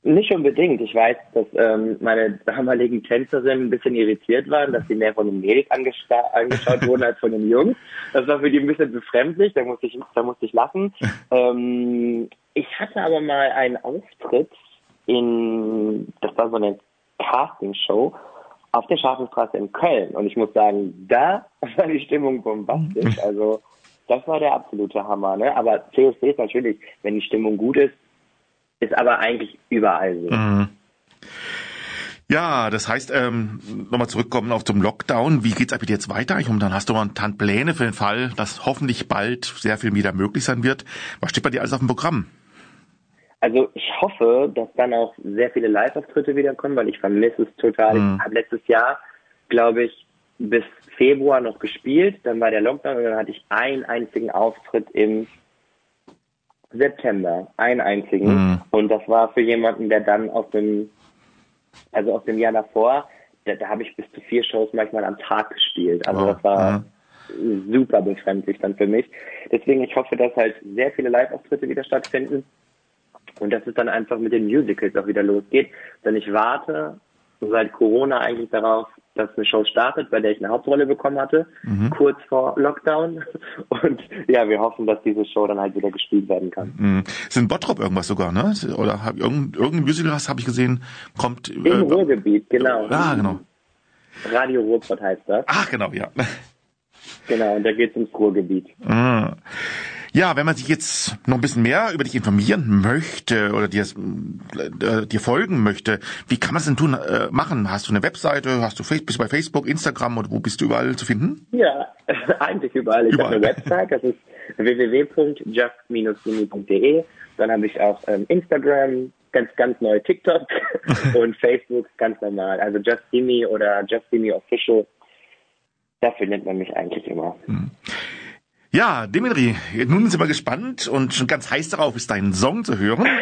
Nicht unbedingt. Ich weiß, dass ähm, meine damaligen Tänzerinnen ein bisschen irritiert waren, dass sie mehr von den Mädels angeschaut (laughs) wurden als von den Jungs. Das war für die ein bisschen befremdlich, da musste ich, da musste ich lachen. (laughs) ähm, ich hatte aber mal einen Auftritt in, das war so eine Castingshow auf der Schafenstraße in Köln. Und ich muss sagen, da (laughs) war die Stimmung bombastisch. Also das war der absolute Hammer. Ne? Aber CSD ist natürlich, wenn die Stimmung gut ist, ist aber eigentlich überall so. Mhm. Ja, das heißt, ähm, nochmal zurückkommen auf zum Lockdown. Wie geht's eigentlich jetzt weiter? Ich, und dann hast du mal ein Pläne für den Fall, dass hoffentlich bald sehr viel wieder möglich sein wird. Was steht bei dir alles auf dem Programm? Also ich hoffe, dass dann auch sehr viele Live-Auftritte wiederkommen, weil ich vermisse es total. Mhm. Ich habe letztes Jahr, glaube ich, bis Februar noch gespielt. Dann war der Lockdown und dann hatte ich einen einzigen Auftritt im September, einen einzigen. Mhm. Und das war für jemanden, der dann aus dem, also aus dem Jahr davor, da, da habe ich bis zu vier Shows manchmal am Tag gespielt. Also oh. das war mhm. super befremdlich dann für mich. Deswegen, ich hoffe, dass halt sehr viele Live-Auftritte wieder stattfinden. Und dass es dann einfach mit den Musicals auch wieder losgeht. Denn ich warte seit Corona eigentlich darauf, dass eine Show startet, bei der ich eine Hauptrolle bekommen hatte, mhm. kurz vor Lockdown. Und ja, wir hoffen, dass diese Show dann halt wieder gespielt werden kann. Mhm. Ist in Bottrop irgendwas sogar, ne? Oder hab, irgendein, irgendein Musical, habe ich gesehen, kommt... Im äh, Ruhrgebiet, genau. Ah, genau. Radio Ruhrpott heißt das. Ach, genau, ja. Genau, und da geht es ums Ruhrgebiet. Ah. Ja, wenn man sich jetzt noch ein bisschen mehr über dich informieren möchte oder dir, äh, dir folgen möchte, wie kann man es denn tun, äh, machen? Hast du eine Webseite? Hast du bist du bei Facebook, Instagram oder wo bist du überall zu finden? Ja, (laughs) eigentlich überall. Ich Überall. habe eine Website, das ist www.just-simi.de. Dann habe ich auch ähm, Instagram, ganz, ganz neu TikTok (laughs) und Facebook ganz normal. Also Just Simi oder Just Simi Official. Da findet man mich eigentlich immer. Ja, Dimitri, nun sind wir gespannt und schon ganz heiß darauf ist, deinen Song zu hören. (laughs)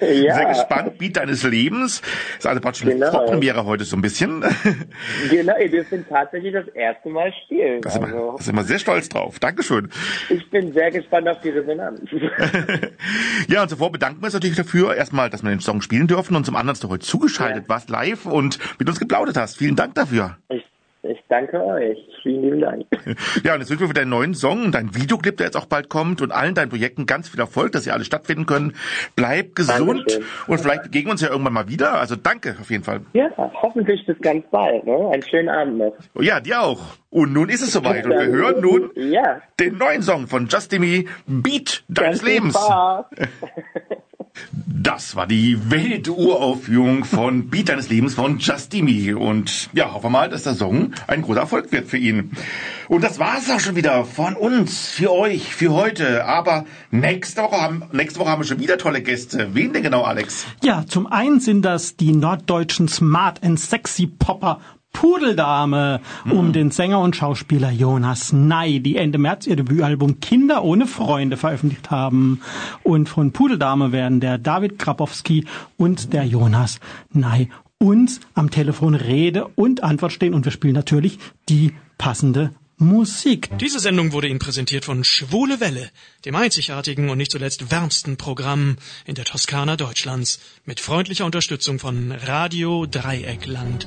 Ja. Sehr gespannt, Beat deines Lebens. Das ist also praktisch eine Genau. Vorpremiere heute so ein bisschen. (laughs) Genau, ihr dürft ihn tatsächlich das erste Mal spielen. Da sind, wir, Also, sind wir sehr stolz drauf. Dankeschön. ich bin sehr gespannt auf die Resonanz. (laughs) Ja, und zuvor bedanken wir uns natürlich dafür, erstmal, dass wir den Song spielen dürfen und zum anderen, dass du heute zugeschaltet Ja. warst live und mit uns geplaudert hast. Vielen Dank dafür. Ich, ich danke euch. Vielen lieben Dank. (laughs) Ja, und jetzt wünschen wir für deinen neuen Song und deinen Videoclip, der jetzt auch bald kommt und allen deinen Projekten ganz viel Erfolg, dass sie alle stattfinden können. Bleib gesund Dankeschön. und vielleicht begegnen wir uns ja irgendwann mal wieder. Also danke auf jeden Fall. Ja, hoffentlich bis ganz bald. Ne? Einen schönen Abend noch. Ja, dir auch. Und nun ist es soweit und wir hören nun Ja, den neuen Song von Justimi, Beat deines ganz Lebens. (laughs) Das war die Welturaufführung von (laughs) Beat deines Lebens von Justimi. Und ja, hoffen wir mal, dass der Song ein großer Erfolg wird für ihn. Und das war es auch schon wieder von uns, für euch, für heute. Aber nächste Woche haben, nächste Woche haben wir schon wieder tolle Gäste. Wen denn genau, Alex? Ja, zum einen sind das die norddeutschen Smart and Sexy Popper Pudeldame um den Sänger und Schauspieler Jonas Ney, die Ende März ihr Debütalbum Kinder ohne Freunde veröffentlicht haben. Und von Pudeldame werden der David Grabowski und der Jonas Ney uns am Telefon Rede und Antwort stehen und wir spielen natürlich die passende Musik. Diese Sendung wurde Ihnen präsentiert von Schwule Welle, dem einzigartigen und nicht zuletzt wärmsten Programm in der Toskana Deutschlands, mit freundlicher Unterstützung von Radio Dreieckland.